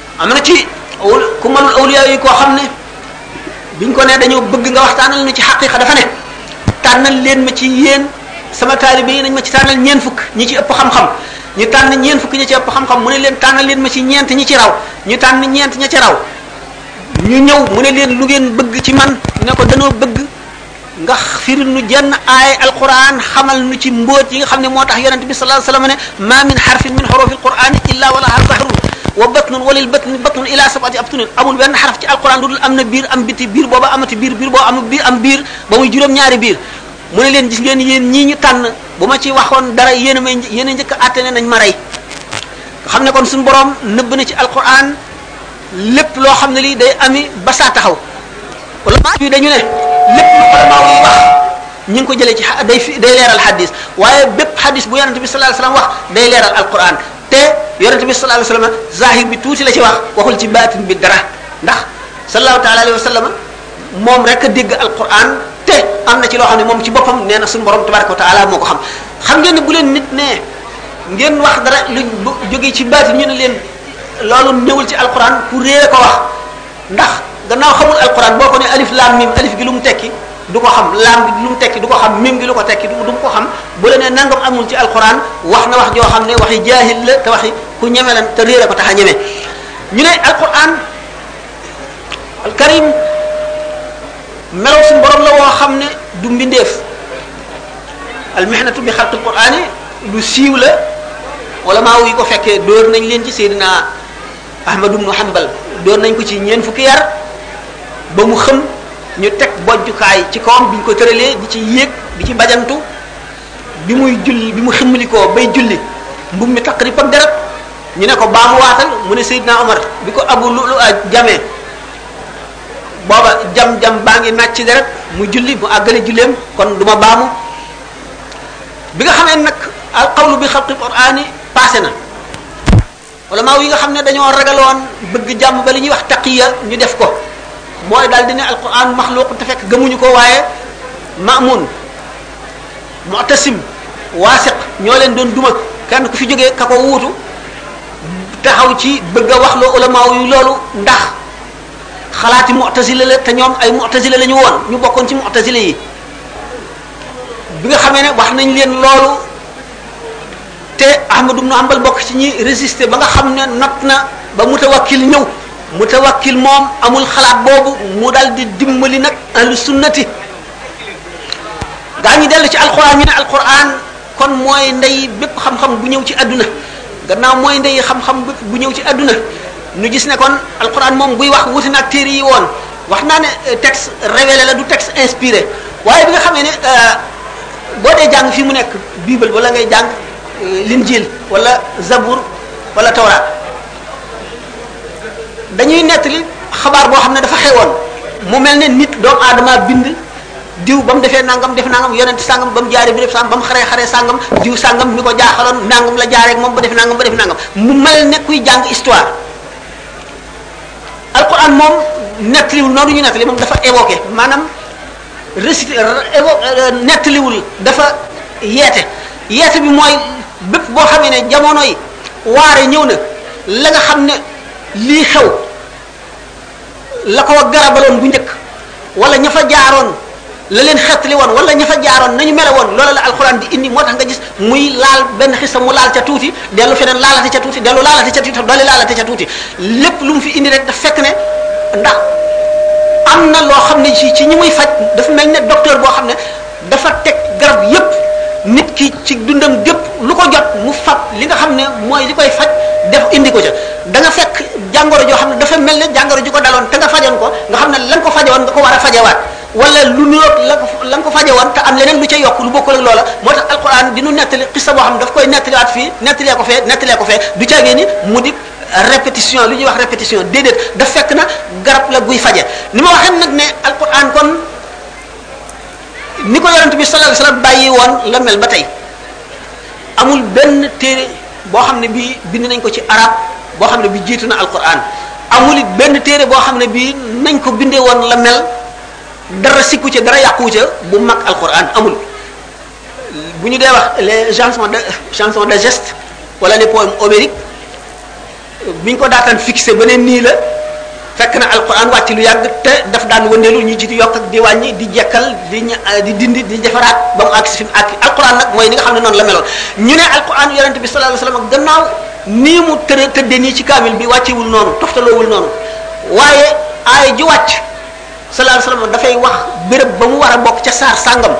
am na ci ku mënul awliya yi koo xam ne biñ ko ne dañoo bëgg nga waxtaanal na ci xaqiqa dafa ne tànnal leen ma ci yéen sama taalibe yi nañ ma ci tànnal ñeen fukk ñi ci ëpp xam-xam ñu tànn ñeen fukk ñi ci ëpp xam-xam mu ne leen tànnal leen ma ci ñeent ñi ci raw ñu tànn ñeent ña ci raw ñu ñëw mu ne leen lu ngeen bëgg ci man ne ko danoo bëgg nga firil nu jenn aay alquran xamal nu ci mbóot yi nga xam ne moo tax yonent bi sallallahu alayhi wasallam ne ma min harfin min hurufil qur'ani illa wala har bahrun wa batnun walil batni batnun ila sab'ati abtunin amul benn xaraf ci alquran lu dul am na biir am biti biir booba amati biir biir boo am biir am biir ba muy juróom-ñaari biir mu ne leen gis ngeen yéen ñii ñu tànn bu ma ci waxoon dara yéen a may yéen a njëkk a àtte ne nañ ma rey xam ne kon suñu borom nëbb na ci alquran lépp loo xam ne lii day ami ba saa taxaw ulama yi dañu ne lépp lu ulama yi wax ñu ngi ko jëlee ci day fi day leeral xadis waaye bépp xadis bu yonente bi sallallahu alayhi wasallam wax day leeral alquran te yonente bi sallallahu alayhi wasallam zahir bi tuuti la ci wax waxul ci baatin bi dara ndax sallallahu taala alayhi wasallam moom rek a dégg alquran te am na ci loo xam ne moom ci boppam nee na suñu borom tabaraka wa taala moo ko xam xam ngeen ne bu leen nit ne ngeen wax dara lu jógee ci baatin ñu ne leen loolu newul ci alquran ku réere ko wax ndax gannaaw xamul alquran boo ko ne alif laam mim alif gi lu mu tekki du ko xam laam gi lu mu tekki du ko xam mim gi lu ko tekki du du mu ko xam bu la nee nangam amul ci alquran wax na wax joo xam ne waxi jaahil la te waxi ku ñeme lan te réere ko tax a ñeme ñu ne alquran alkarim melaw suñu borom la woo xam ne du mbindeef al mihnatu bi xalqil qur'ani lu siiw la wala maa wuy ko fekkee dóor nañ leen ci Seydina Ahmad ibn Hanbal dóor nañ ko ci ñeen fukki yar ba mu xëm ñu teg bojjukaay ci kawam bi ñu ko tëralee di ci yéeg di ci bajantu bi muy julli bi mu ximmalikoo bay julli mbub mi taq rip ak deret ñu ne ko baamu waatal mu ne Seydina Omar bi ko Abu Lu'lu'a jamee booba jam-jam baa ngi nàcc ci deret mu julli mu àggale julleem kon du ma baamu bi nga xamee nag alqawlu bi xalqi qur'ani passé na wala maaw yi nga xam ne dañoo ragaloon bëgg jàmm ba li ñuy wax taqiya ñu def ko mooy daal di ne alquran maxluq te fekk gëmuñu ko waaye maamun mu'tasim waasiq ñoo leen doon duma kenn ku fi jógee ka ko wuutu taxaw ci bëgg a wax loo ulamaaw yu loolu ndax xalaati mu'tazila la te ñoom ay mu'tazila la ñu woon ñu bokkoon ci mu'tazila yi bi nga xamee ne wax nañ leen loolu te Ahmad ibn Hanbal bokk ci ñi résister ba nga xam ne not na ba mutawakkil ñëw mutawakkil moom amul xalaat boobu mu dal di dimbali nag ahlu sunnati gaa ñi dellu ci alquran ñu ne alquran kon mooy ndey bépp xam-xam bu ñëw ci àdduna gannaaw mooy ndey xam-xam bépp bu ñëw ci àdduna ñu gis ne kon alquran moom buy wax wuti na ak téere yi woon wax naa ne euh, texte révélé la du texte inspiré waaye bi nga xamee ne euh, boo dee jàng fii mu nekk bible wala ngay jàng euh, linjil wala zabur wala tawraat dañuy nettali xabaar boo xam ne dafa xewoon mu mel ne nit doomu aadama bind diw ba mu defee nangam def nangam yonent sangam ba mu jaaree béréb sangam ba mu xaree xaree sangam diw sangam mi ko jaaxaloon nangam la jaaree ak moom ba def nangam ba def nangam mu mel ne kuy jàng histoire alquran moom nettaliwul noonu ñu nettali moom dafa évoqué maanaam récité évo nettaliwul dafa yeete yeete bi mooy bépp boo xamee ne jamono yi waare ñëw na la nga xam ne lii xew la ko garabaloon bu njëkk wala ña fa jaaroon la leen xettali woon wala ña fa jaaroon nañu mele woon loola la alxuraan di indi moo tax nga gis muy laal benn xisa mu laal ca tuuti dellu feneen laalate ca tuuti dellu laalate ca tuuti dolli laalate ca tuuti lépp lu mu fi indi rek daf fekk ne ndax am na loo xam ne ci ci ñi muy faj dafa mel ne docteur boo xam ne dafa teg garab yépp nit ki ci dundam gépp lu ko jot mu fab li nga xam ne mooy li koy faj def indi ko ca da nga fekk jàngoro joo xam ne dafa mel ne jàngoro ju ko daloon te nga fajoon ko nga xam ne lan ko fajoon nga ko war a fajewaat wala lu niroog la ko la nga ko faje woon te am leneen lu ca yokk lu bokkul ak loola moo tax alquran di nu nettali xista boo xam ne daf koy nettaliwaat fii nettalee ko fee nettalee ko fee du caagee ni mu di répétition lu ñuy wax répétition déedéet daf fekk na garab la guy faje ni ma waxee nag ne alquran kon ni ko yonent bi sallallahu alayhi wasallam bàyyi woon la mel ba tey amul benn téere boo xam ne bii bind nañ ko ci arab boo xam ne bi jiitu na alquran amul it benn téere boo xam ne bii nañ ko bindee woon la mel dara sikku ca dara yàqu ca bu mag alquran amul bu ñu dee wax les chansons de chansons de geste wala les poèmes homériques biñ ko daataan fixé ba ne nii la fekk na alquran wàcc lu yàgg te daf daan wëndeelu ñu ci di yokk ak di wàññi di jekkal di ña di dindi di defaraat ba mu àgg si fi mu àgg alquran nag mooy ni nga xam ne noonu la meloon ñu ne alquran yonent bi sallallahu alayhi wasallam gannaaw nii mu tëra tëdde nii ci kaamil bi wàccewul noonu toftaloowul noonu waaye aay ji wàcc sallallahu alayhi wasallam dafay wax béréb ba mu war a bokk ca saar sàngam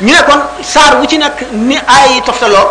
ñu ne kon saar wu ci nekk ni aay yi toftaloo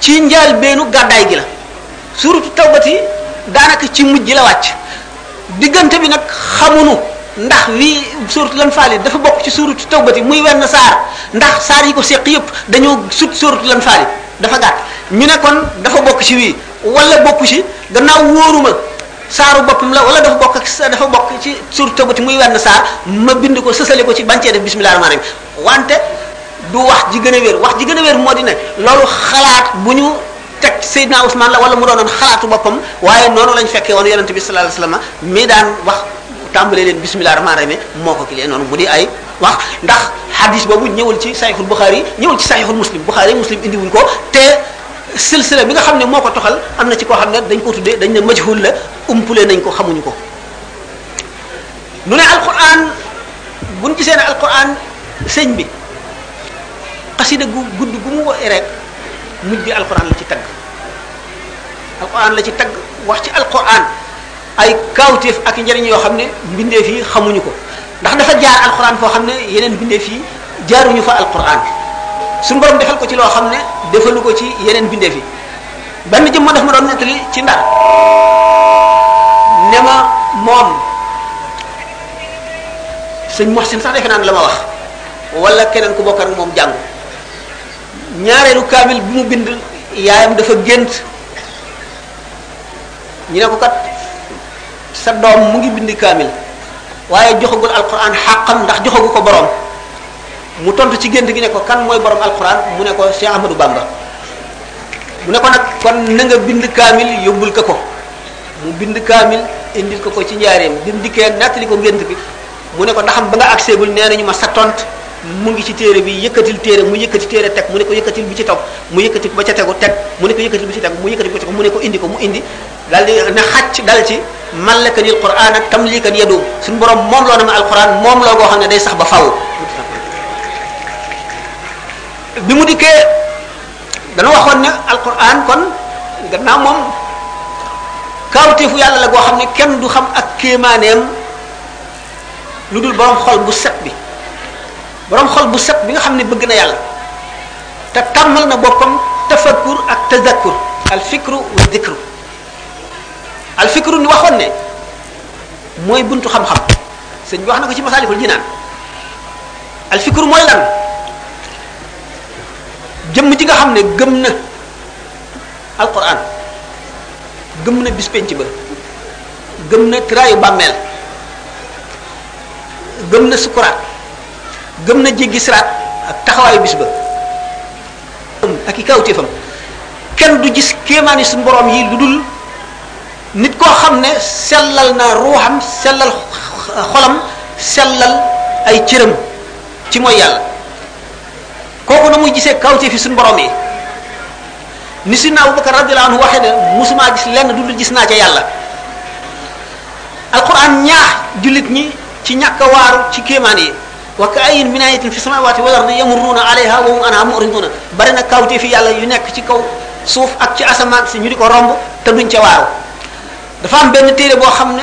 ci njaal beenu gàddaay gi la suuratu tawbati daanaka ci mujj la wàcc diggante bi nag xamunu ndax wii suuratu lan faali dafa bokk ci suuratu tawbati muy wenn saar ndax saar yi ko seq yëpp dañoo sut suuratu lan faali dafa gàtt ñu ne kon dafa bokk ci wii wala bokku ci gannaaw wóoruma saaru boppam la wala dafa bokk ak dafa bokk ci suuratu tawbati muy wenn saar ma bind ko sësale ko ci bancee def bismillah rahmaan rahim wante du wax ji gën a wér wax ji gën a wér moo di ne loolu xalaat bu ñu teg Seydina Ousmane la wala mu doonoon xalaatu boppam waaye noonu lañ fekkee woon yonente bi sallallahu alayhi wasallam mi daan wax tàmbalee leen bismillah rahmaan rahim moo ko kilee noonu mu di ay wax ndax hadis boobu ñëwul ci saxiixul Buxaari ñëwul ci saxiixul muslim Buxaari muslim indi wuñ ko te silsila bi nga xam ne moo ko toxal am na ci koo xam ne dañ ko tuddee dañ ne majhul la umpule nañ ko xamuñu ko nu ne alquran buñ gisee ne alquran sëñ bi xasida gu gudd gu mu woy rek mujj bi alquran la ci tagg alquran la ci tagg wax ci alquran ay kaawteef ak njëriñ yoo xam ne mbindeef yi xamuñu ko ndax dafa jaar alquran foo xam ne yeneen mbindeef yi jaaruñu fa alquran suñu borom defal ko ci loo xam ne defalu ko ci yeneen mbindeef yi benn jëmm daf ma doon nettali ci ndar ne ma moom sëñ Muhsin sax defe naan la ma wax wala keneen ku bokk ak moom jàng ñaareelu kaamil bi mu bind yaayam dafa gént ñu ne ko kat sa doom mu ngi bind kaamil waaye joxagul alquran xàqam ndax joxagu ko borom mu tontu ci gént gi ne ko kan mooy borom alquran mu ne ko Cheikh Ahmadou Bamba mu ne ko nag kon na nga bind kaamil yóbbul ko ko mu bind kaamil indil ko ko ci njaareem bi mu dikkee nattali ko ngént bi mu ne ko ndax ba nga accès gul nee nañu ma sa tont mu ngi ci téere bi yëkkatil téere mu yëkkati téere teg mu ne ko yëkkatil bi ci topp mu yëkkati ba ca tegu teg mu ne ko yëkkatil bi ci teg mu yëkkati ba ca tegu mu ne ko indi ko mu indi daal di ne xàcc dal ci mallaka ni alquran ak tam lii kan yadu suñu borom moom loo na ma alquran moom loo goo xam ne day sax ba faw bi mu dikkee dana waxoon ne alquran kon gannaaw moom kaawteefu yàlla la goo xam ne kenn du xam ak kéemaaneem lu dul borom xol bu set bi borom xol bu set bi nga xam ne bëgg na yàlla te tàmmal na boppam tafakkur ak tazakkur al fikru wa dikru al fikru ni waxoon ne mooy buntu xam-xam sëñ bi wax na ko ci masaalikul jinaan al fikru mooy lan jëmm ji nga xam ne gëm na alquran gëm na bis penc ba gëm na tiraayu bàmmeel gëm na sukuraat gëm na jéggi siraat ak taxawaayu bis ba ak i kawtéefam kenn du gis kéemaani suñu borom yi lu dul nit koo xam ne sellal na ruuxam sellal xolam sellal ay cëram ci mooy yàlla kooku na muy gisee kawte fi suñu borom yi ni si naaw Bakar radiyallahu anhu waxee ne musuma gis lenn du dul gis naa ca yàlla alquran ñaax jullit ñi ci ñàkk a waaru ci kéemaan yi wa ka ayin min ayatin fi samawati wal ardi yamurruuna alayha wa hum anha muriduna bari na kawte fi yàlla yu nekk ci kaw suuf ak ci asamaan si ñu di ko romb te duñ ca waaru dafa am benn téere boo xam ne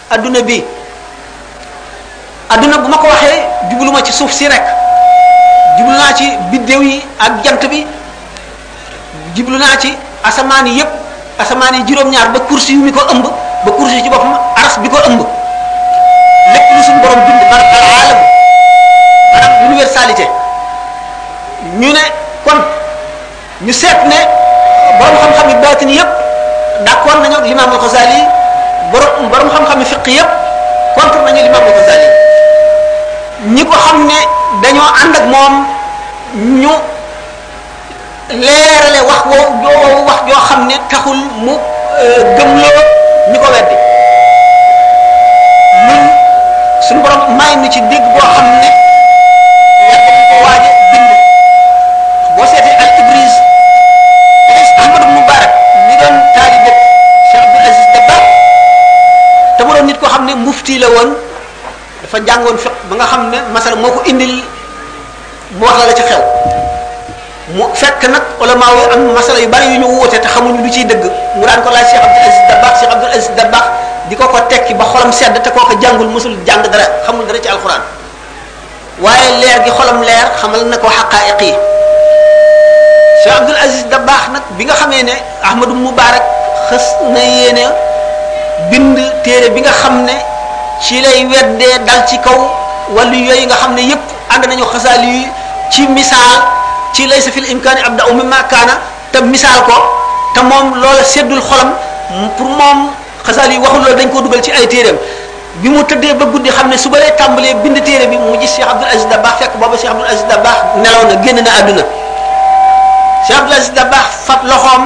adduna bi adduna bu ma ko waxee jubluma ci suuf si rek jublu naa ci biddéew yi ak jant bi jublu naa ci asamaan yi yépp asamaan yi juróom-ñaar ba kursi yu mi ko ëmb ba kursi yu ci boppam aras bi ko ëmb lépp lu suñu borom bind man al alam maanaam universalité ñu ne kon ñu seet ne borom xam-xam yi baatin yëpp d'accord nañu ak l'imam al-Ghazali borom borom xam-xam yi fiq yëpp contre nañu l'imam al-Ghazali ñi ko xam ne dañoo ànd ak moom ñu leerale wax woo wax joo xam ne taxul mu gëmloo ñu ko weddi ñun suñu borom may nu ci dégg boo xam ne yàgg nañ ko waaje bind boo seetee al ibris ibris ahmadu mubarak mi doon taalibe cheikh abdul aziz dabba te mu doon nit koo xam ne mufti la woon dafa jàngoon fiq ba nga xam ne masala moo ko indil mu wax la la ci xew mu fekk nag ulama yi am masala yu bari yu ñu woote te xamuñu lu ciy dëgg mu daan ko laaj Cheikh Abdul Aziz Dabakh Cheikh Abdul Aziz Dabakh di ko ko tekki ba xolam sedd te koo ko jàngul mosul jàng dara xamul dara ci alxuraan waaye leer gi xolam leer xamal na ko xaqaayiq yi Cheikh Abdul Aziz Dabakh nag bi nga xamee ne Ahmadu Mubarak xës na yéene bind téere bi nga xam ne ci lay weddee dal ci kaw wàllu yooyu nga xam ne yépp ànd nañu xasaal yi ci misaal ci laysa fil imkaani abda u mimma kaana te misaal ko te moom loola seddul xolam pour moom xasaal yi waxul loolu dañ koo dugal ci ay téereem bi mu tëddee ba guddi xam ne suba lay tàmbalee bind téere bi mu gis Cheikh Abdoul Aziz Dabakh fekk booba Cheikh Abdoul Aziz Dabakh nelaw na génn na àdduna Cheikh Abdoul Aziz Dabakh fab loxoom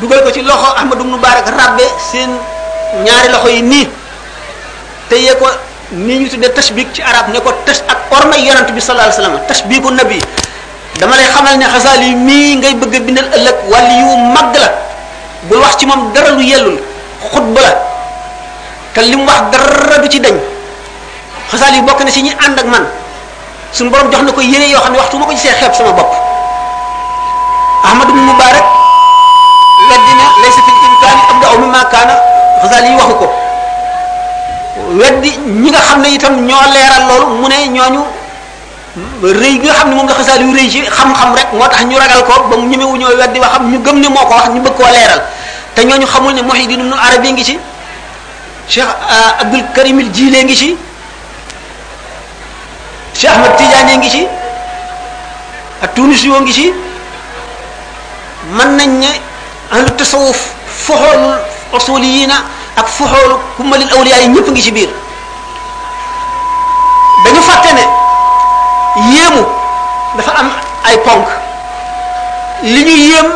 dugal ko ci loxo Ahmadou Moubarak rabbe seen ñaari loxo yi nii te yee ko nii ñu tuddee tashbik ci arab ne ko tash ak ormay yonent bi sallallahu alayhi wasallam tashbiku nabi dama lay xamal ne xasaal yi mii ngay bëgg a bindal ëllëg wàlli yu mag la bul wax ci moom dara lu yellul xutba la te li mu wax dara du ci dañ xasaal yi bokk na si ñi ànd ak man suñu borom jox na ko yére yoo xam ne waxtu ma ko gisee xeeb sama bopp ahmad ibn mubarak weddi na laysa fil imkaani abda'u mimma kaana xasaal yi waxu ko weddi ñi nga xam ne itam ñoo leeral loolu mu ne ñooñu rëy gi nga xam ne moom la xasaal yu rëy ci xam-xam rek moo tax ñu ragal ko ba mu ñemewu ñoo weddi wax xam ñu gëm ne moo ko wax ñu bëgg koo leeral te ñooñu xamul ne Muhyiddin Ibn Arabi ngi ci Cheikh Abdul Karim al Jilani ngi ci Cheikh Ahmad Tidiane ngi ci ak Tunisi yoo ngi ci mën nañ ne ahlu tasawuf foxoolul usuliyiina ak foxoolu ku malil awliyaa yi ñëpp ngi ci biir dañu fàtte ne yéemu dafa am ay ponk li ñu yéem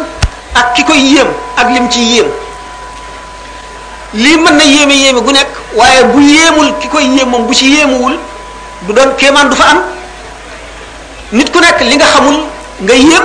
ak ki koy yéem ak lim ci yéem lii mën na yéeme yéeme gu nekk waaye bu yéemul ki koy yéem moom bu ci yéemuwul du doon kéemaan du fa am nit ku nekk li nga xamul nga yéem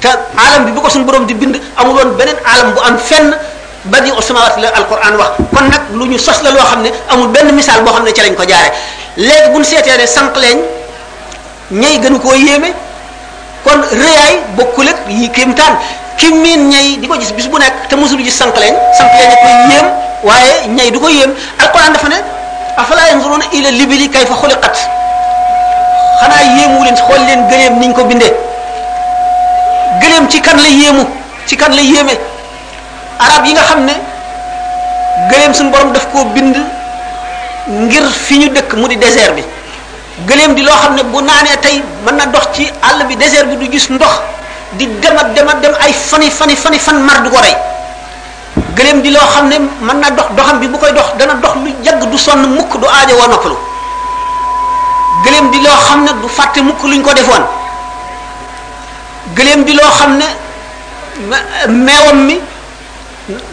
te alam bi bu ko suñu borom di bind amul woon beneen alam bu am fenn ba di osamawaat la alquran wax kon nag lu ñu sos la loo xam ne amul benn misaal boo xam ne ci lañ ko jaare léegi bu ñu seetee ne sànq leen ñay gënu koo yéeme kon rëyaay bokkul ak yi kéemtaan ki miin ñay di ko gis bis bu nekk te mosul gis sànq leen sànq leen da koy yéem waaye ñay du ko yéem alquran dafa ne afala yanzuruna ila libili kayfa xuliqat xanaa yéemu leen xool leen gëleem niñ ko bindee gëléem ci kan la yéemu ci kan la yéeme arab yi nga xam ne gëléem suñu borom daf koo bind ngir fi ñu dëkk mu di désert bi gëléem di loo xam ne bu naanee tey mën na dox ci àll bi désert bi du gis ndox di dem ak dem ak dem ay fani fani fani fan mar du ko rey gëléem di loo xam ne mën na dox doxam bi bu koy dox dana dox lu yàgg du sonn mukk du aajo woo noppalu gëléem di loo xam ne du fàtte mukk luñ ko defoon gëléem di loo xam ne meewam mi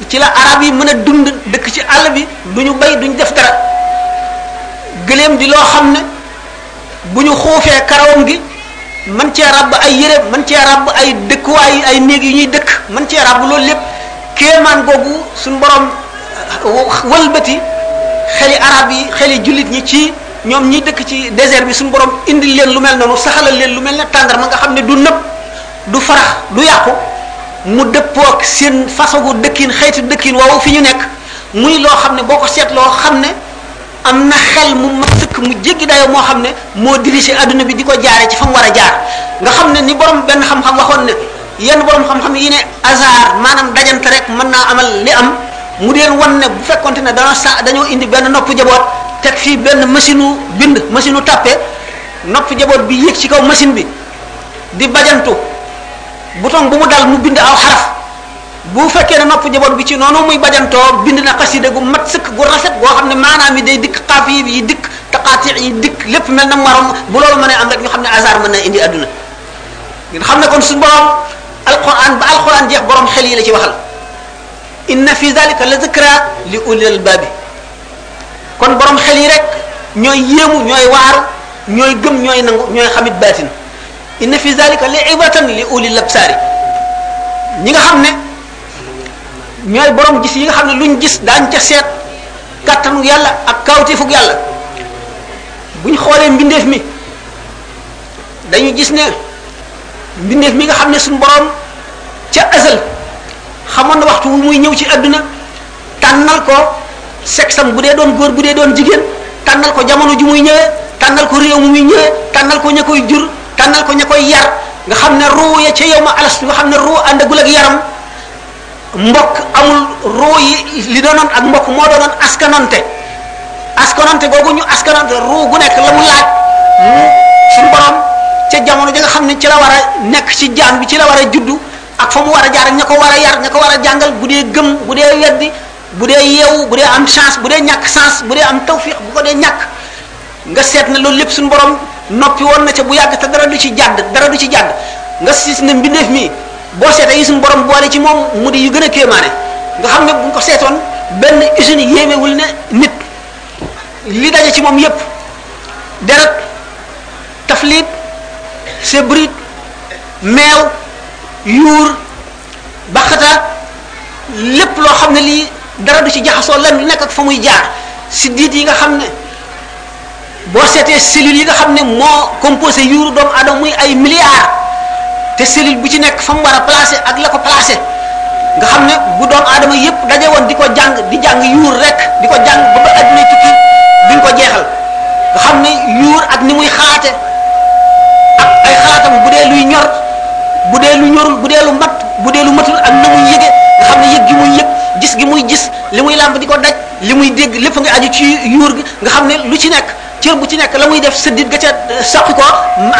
ci la arab yi mën a dund dëkk ci àll bi duñu bay duñu def dara gëléem di loo xam ne bu ñu xuufee karawam gi man cee ràbb ay yére man cee ràbb ay dëkkuwaay ay néeg yu ñuy dëkk man cee ràbb loolu lépp kéemaan googu suñu borom euh, wëlbati xeli arab yi xeli jullit ñi ci ñoom ñi dëkk ci désert bi suñu borom indi leen lu mel noonu saxalal leen lu mel ne tàndar ma nga xam ne du nëb du farax du yàqu mu dëppook seen façon dëkkin xeeti dëkkin woowu fi ñu nekk muy loo xam ne boo ko seetloo xam ne am na xel mu ma sëkk mu jéggi dayo moo xam ne moo dirigé adduna bi di ko jaare ci fa mu war a jaar nga xam ne ni borom benn xam-xam waxoon ne yenn borom xam-xam yi ne hasard maanaam dajante rek mën naa amal li am mu deen wan ne bu fekkonte ne dana sa dañoo indi benn nopp jaboot teg fii benn machine u bind machine u tàppe nopp jaboot bi yéeg ci kaw machine bi di bajantu bouton bu mu dal mu bind aw xaraf bu fekkee ne nopp njaboot bi ci noonu muy bajantoo bind na xasida gu mat sëkk gu rafet goo xam ne maanaam yi day dikk xaaf yi yi dikk taqaati yi dikk lépp mel na marom bu loolu mënee am rek ñu xam ne hasard mën na indi adduna ngeen xam ne kon suñu borom alquran ba alquran jeex borom xel yi la ci waxal inna fi zalika la zikra li ulil albabi kon borom xel yi rek ñooy yéemu ñooy waaru ñooy gëm ñooy nangu ñooy xamit baatin inna fi zalika li ibratan li uli labsaari ñi nga xam ne ñooy borom gis yi nga xam ne luñ gis daañ ca seet kàttanu yàlla ak kawtifuk yàlla buñ xoolee mbindeef mi dañu gis ne mbindeef mi nga xam ne suñu borom ca azal xamoon na waxtu wu muy ñëw ci àdduna tànnal ko sexam bu dee doon góor bu dee doon jigéen tànnal ko jamono ju muy ñëwee tànnal ko réew mu muy ñëwee tànnal ko ña koy jur tànnal ko ña koy yar nga xam ne ruu ya ca yow ma alas nga xam ne ruu àndagul ak yaram mbokk amul ruu yi li doonoon ak mbokk moo doonoon askanonte askanonte googu ñu askanonte ruu gu nekk la mu laaj mu suñu borom ca jamono ja nga xam ne ci la war a nekk ci jaan bi ci la war a juddu ak fa mu war a jaar ak ña ko war a yar ña ko war a jàngal bu dee gëm bu dee weddi bu dee yeewu bu dee am chance bu dee ñàkk chance bu dee am tawfiq bu ko dee ñàkk nga seet ne loolu lépp suñu borom noppi woon na ca bu yàgg te dara du ci jàdd dara du ci jàdd nga siis ne mbindeef mi boo seetee yi suñu borom boole ci moom mu di yu gën a kéemaane nga xam ne bu ñu ko seetoon benn usine yéemewul ne nit li daje ci moom yépp deret taflit sebrit meew yuur baxata lépp loo xam ne lii dara du ci jaxasoo lan lu nekk ak fa muy jaar si diit yi nga xam ne boo seetee cellules yi nga xam ne moo composé yuuru doomu aadama muy ay milliards te cellule bu ci nekk fa mu war a placé ak la ko placé nga xam ne bu doomu aadama yépp daje woon di ko jàng di jàng yuur rek di ko jàng ba ba adduna tukki duñ ko jeexal nga xam ne yuur ak ni muy xalaate ak ay xalaatam bu dee luy ñor bu dee lu ñorul bu dee lu mat bu dee lu matul ak na muy yëge nga xam ne yëg gi muy yëg gis gi muy gis li muy làmb di ko daj li muy dégg lépp nga aju ci yuur gi nga xam ne lu ci nekk cër bu ci nekk la muy def sëddit ga ca saqi ko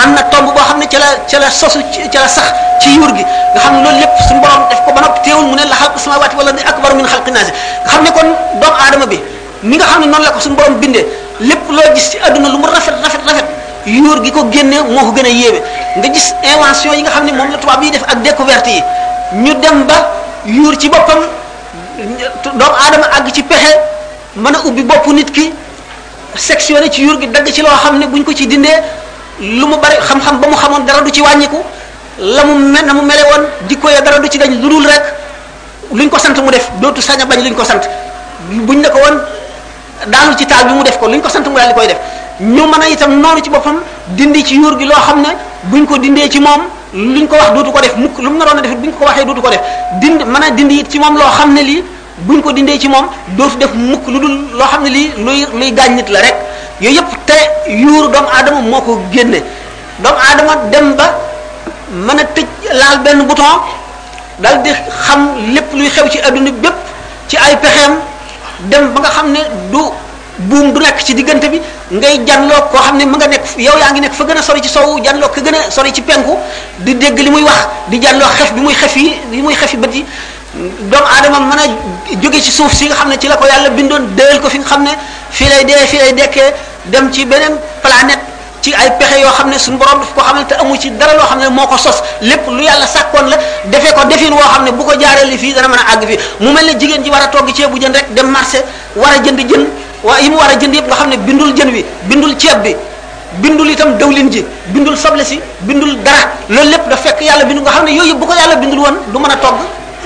am na tomb boo xam ne ca la ca la sosu ca la sax ci yuur gi nga xam ne loolu lépp suñu borom def ko ba noppi teewul mu ne la xalq samawaati wala ni akbaru min xalqi naasi nga xam ne kon doomu aadama bi ni nga xam ne noonu la ko suñu borom bindee lépp loo gis ci àdduna lu mu rafet rafet rafet yuur gi ko génnee moo ko gën a yéeme nga gis invention yi nga xam ne moom la tubaab yi def ak découverte yi ñu dem ba yuur ci boppam doomu aadama àgg ci pexe mën a ubbi boppu nit ki sectionné ci yuur gi dagg ci loo xam ne buñ ko ci dindee lu mu bari xam-xam ba mu xamoon dara du ci wàññiku la mu mel na mu mele woon jikko ya dara du ci dañ lu dul rek luñ ko sant mu def dootu sañ a bañ luñ ko sant buñ ne ko woon daanu ci taal bi mu def ko luñ ko sant mu daal di koy def ñu mën a itam noonu ci boppam dindi ci yuur gi loo xam ne buñ ko dindee ci moom luñ ko wax dootu ko def mukk lu mu naroon a def buñ ko waxee dootu ko def dind mën a dindi it ci moom loo xam ne lii buñ ko dindee ci moom dootu def mukk lu dul loo xam ne lii luy luy gaañ nit la rek yooyu yëpp te yuuru doomu aadama moo ko génne doomu aadama dem ba mën a tëj laal benn bouton dal di xam lépp luy xew ci adduna bépp ci ay pexeem dem ba nga xam ne du buum du nekk ci diggante bi ngay janloo koo xam ne mu nga nekk yow yaa ngi nekk fa gën a sori ci sowu janloo ka gën a sori ci penku di dégg li muy wax di janloo xef bi muy xef yi li muy xef yi bët yi doomu aadama mën a jóge ci suuf si nga xam ne ci la ko yàlla bindoon dëel ko fi nga xam ne fii lay dee fii lay dekkee dem ci beneen planète ci ay pexe yoo xam ne suñu borom daf ko xamal te amu ci dara loo xam ne moo ko sos lépp lu yàlla sàkkoon la defee ko defin woo xam ne bu ko jaaree li fii dana mën a àgg fii mu mel ne jigéen ji war a togg ceebu jën rek dem marché war a jënd jën waa yi mu war a jënd yëpp nga xam ne bindul jën wi bindul ceeb bi bindul itam dawlin ji bindul soble si bindul dara loolu lépp da fekk yàlla bindu nga xam ne yooyu yëpp bu ko yàlla bindul woon du mën a togg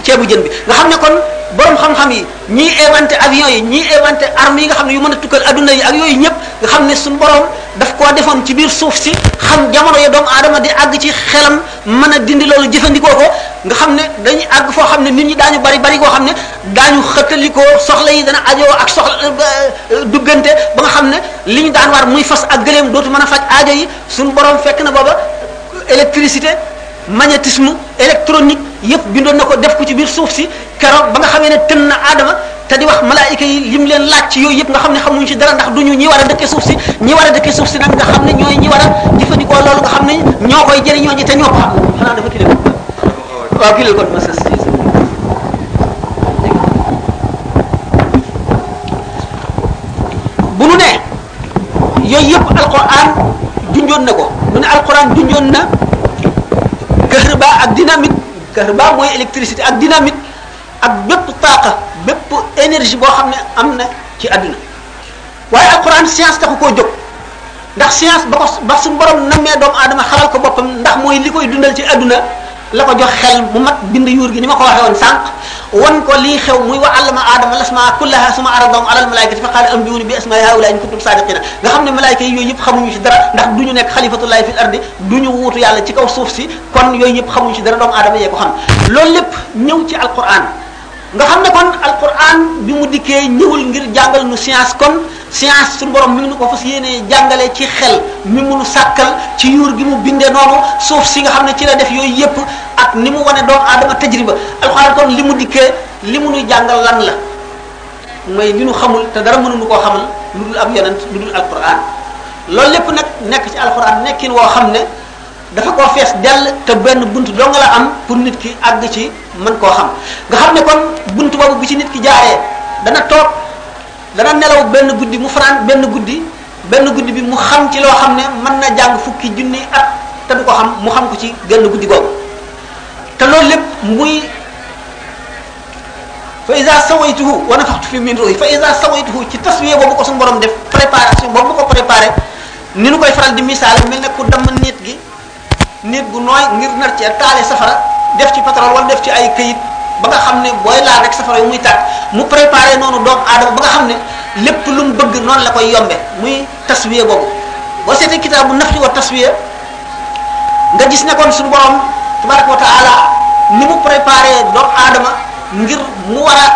ceebu jën bi nga xam ne kon borom xam-xam yi ñii inventé avion yi ñii inventé armes yi nga xam ne yu mën a tukkal adduna yi ak yooyu ñëpp nga xam ne suñu borom daf koo defoon ci biir suuf si xam jamono ya doomu aadama di àgg ci xelam mën a dindi loolu jëfandikoo ko nga xam ne dañuy àgg foo xam ne nit ñi daañu bari bari koo xam ne daañu xëttalikoo soxla yi dana ajoo ak soxla duggante ba nga xam ne li ñu daan war muy fas ak gëléem dootu mën a faj aajo yi suñu borom fekk na booba électricité magnétisme électronique yëpp bindoon na ko def ko ci biir suuf si keroog ba nga xamee ne tën na aadama te di wax malaayika yi lim leen laaj ci yooyu yëpp nga xam ne xamuñ ci dara ndax duñu ñi war a dëkke suuf si ñi war a dëkke suuf si nag nga xam ne ñooy ñi war a jëfandikoo loolu nga xam ne ñoo koy jëriñoo ji te ñoo ko xam xanaa dafa kile waaw kile kon ma sës yooyu yëpp alquran junjoon na ko mu ne alquran junjoon na kahrba ak dynamite kahrba mooy électricité ak dynamite ak bépp taaqa bépp énergie boo xam ne am na ci àdduna waaye alquran science taxu koo jóg ndax science ba ko ba suñu borom nammee doomu aadama xalal ko boppam ndax mooy li koy dundal ci àdduna la ko jox xel mu mat bind yuur gi ni ma ko waxee woon sànq wan ko lii xew muy wa allama aadama lasmaa kullaha suma aradahum alal malaikati fa qaala ambiuni bi asmaai haula in kuntum sadiqina nga xam ne malaayka yi yooyu yëpp xamuñu ci dara ndax du ñu nekk xalifatullahi fil ardi du ñu wuutu yàlla ci kaw suuf si kon yooyu yëpp xamuñu ci dara doomu aadama yee ko xam loolu lépp ñëw ci alquran nga xam ne kon alquran bi mu dikkee ñëwul ngir jàngal nu science kon science suñu borom mi ngi nu ko fas yéenee jàngale ci xel mi munu sàkkal ci yuur gi mu bindee noonu suuf si nga xam ne ci la def yooyu yépp ak ni mu wane doomu aadama tajriba alquran kon li mu dikkee li mu nuy jàngal lan la mooy li nu xamul te dara mënuñu koo xamal lu dul ab yonent lu dul alquran loolu lépp nag nekk ci alquran nekkin woo xam ne dafa koo fees dell te benn bunt dong la am pour nit ki àgg ci mën koo xam nga xam ne kon bunt boobu bu ci nit ki jaaree dana toog dana nelaw benn guddi mu fanaan benn guddi benn guddi bi mu xam ci loo xam ne mën na jàng fukki junni at te du ko xam mu xam ko ci genn guddi googu te loolu lépp muy fa isa sawaytuhu wa nafaxtu fi min ruhi fa isa sawaytuhu ci taswiye boobu ko suñu borom def préparation boobu ko préparé ni nu koy faral di misaal mel ne ku damm nit gi nit gu nooy ngir nar ci taale safara def ci pétrole wala def ci ay këyit ba nga xam ne booy laal rek safara yu muy tàkk mu préparé noonu doomu aadama ba nga xam ne lépp lu mu bëgg noonu la koy yombe muy taswiye boobu boo seetee kitaabu nafti wa taswiye nga gis ne kon suñu borom tabaraka wa taala ni mu préparé doomu aadama ngir mu war a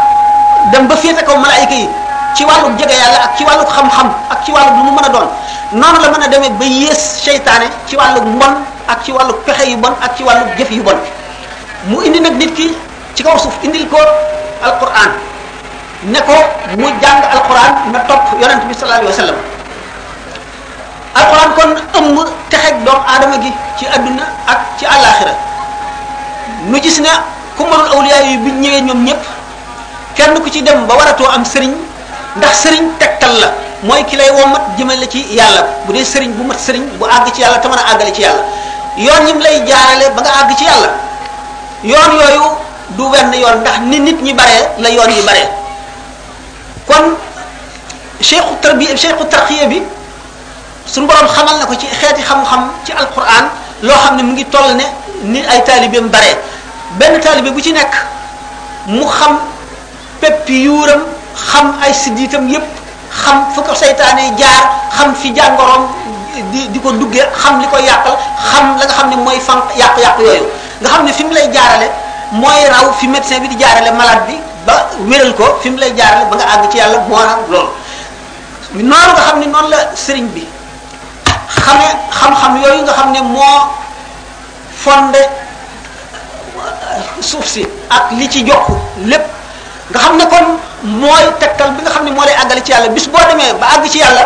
dem ba féete kaw malaayika yi ci wàllu jege yàlla ak ci wàllu xam-xam ak ci wàllu lu mu mën a doon noonu la mën a demee ba yées seytaane ci wàllu mbon ak ci wàllu pexe yu bon ak ci wàllu jëf yu bon mu indi nag nit ki ci kaw suuf indil ko alquran ne ko mu jàng alquran na topp yonent bi sallallahu alayhi wa sallam alxuraan kon ëmb texeg doomu aadama gi ci àdduna ak ci àllaaxira nu gis ne ku mënul awliyaa yi bu ñëwee ñoom ñëpp kenn ku ci dem ba waratoo am sëriñ ndax sëriñ tegtal la mooy ki lay womat jëmal la ci yàlla bu dee sëriñ bu mat sëriñ bu àgg ci yàlla te mën a àggale ci yàlla yoon yim lay jaarale ba nga àgg ci yàlla yoon yooyu du wenn yoon ndax ni nit ñi bare la yoon yi bare kon cheikhu tarbiya cheikhu tarqiya bi suñu borom xamal na ko ci xeeti xam-xam ci alquran loo xam ne mu ngi toll ne ni ay taalibeem bare benn taalibe bu ci nekk mu xam peppi yuuram xam ay siddiitam yépp xam fu ko seytaane jaar xam fi jàngoroom di di ko duggee xam li ko yàqal xam la nga xam ne mooy fan yàqu-yàqu yooyu nga xam ne fi mu lay jaarale mooy raw fi médecin bi di jaarale malade bi ba wéral ko fi mu lay jaarale ba nga àgg ci yàlla moo am loolu noonu nga xam ne noonu la sëriñ bi xamee xam-xam yooyu nga xam ne moo fonde suuf si ak li ci jokk lépp nga xam ne kon mooy tegtal bi nga xam ne moo lay àggale ci yàlla bis boo demee ba àgg ci yàlla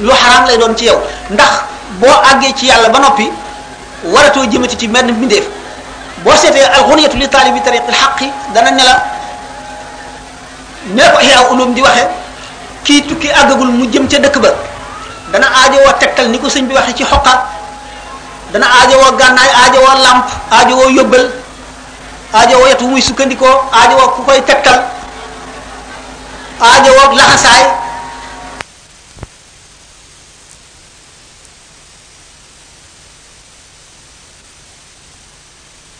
lu xaraam lay doon ci yow ndax boo àggee ci yàlla ba noppi waratoo jëmati ci menn mbindeef boo seetee alxuniyatu li taalibi tariqil xaqi dana ne la ne ko Ihya Ulum di waxe kii tukki àggagul mu jëm ca dëkk ba dana aajowoo tegtal ni ko sëñ bi waxe ci xoqaat dana aajowoo gànnaay aajowoo làmp aajowoo yóbbal aajo woo yet wu muy sukkandikoo aajo woo ku koy tegtal aajo woo laxasaay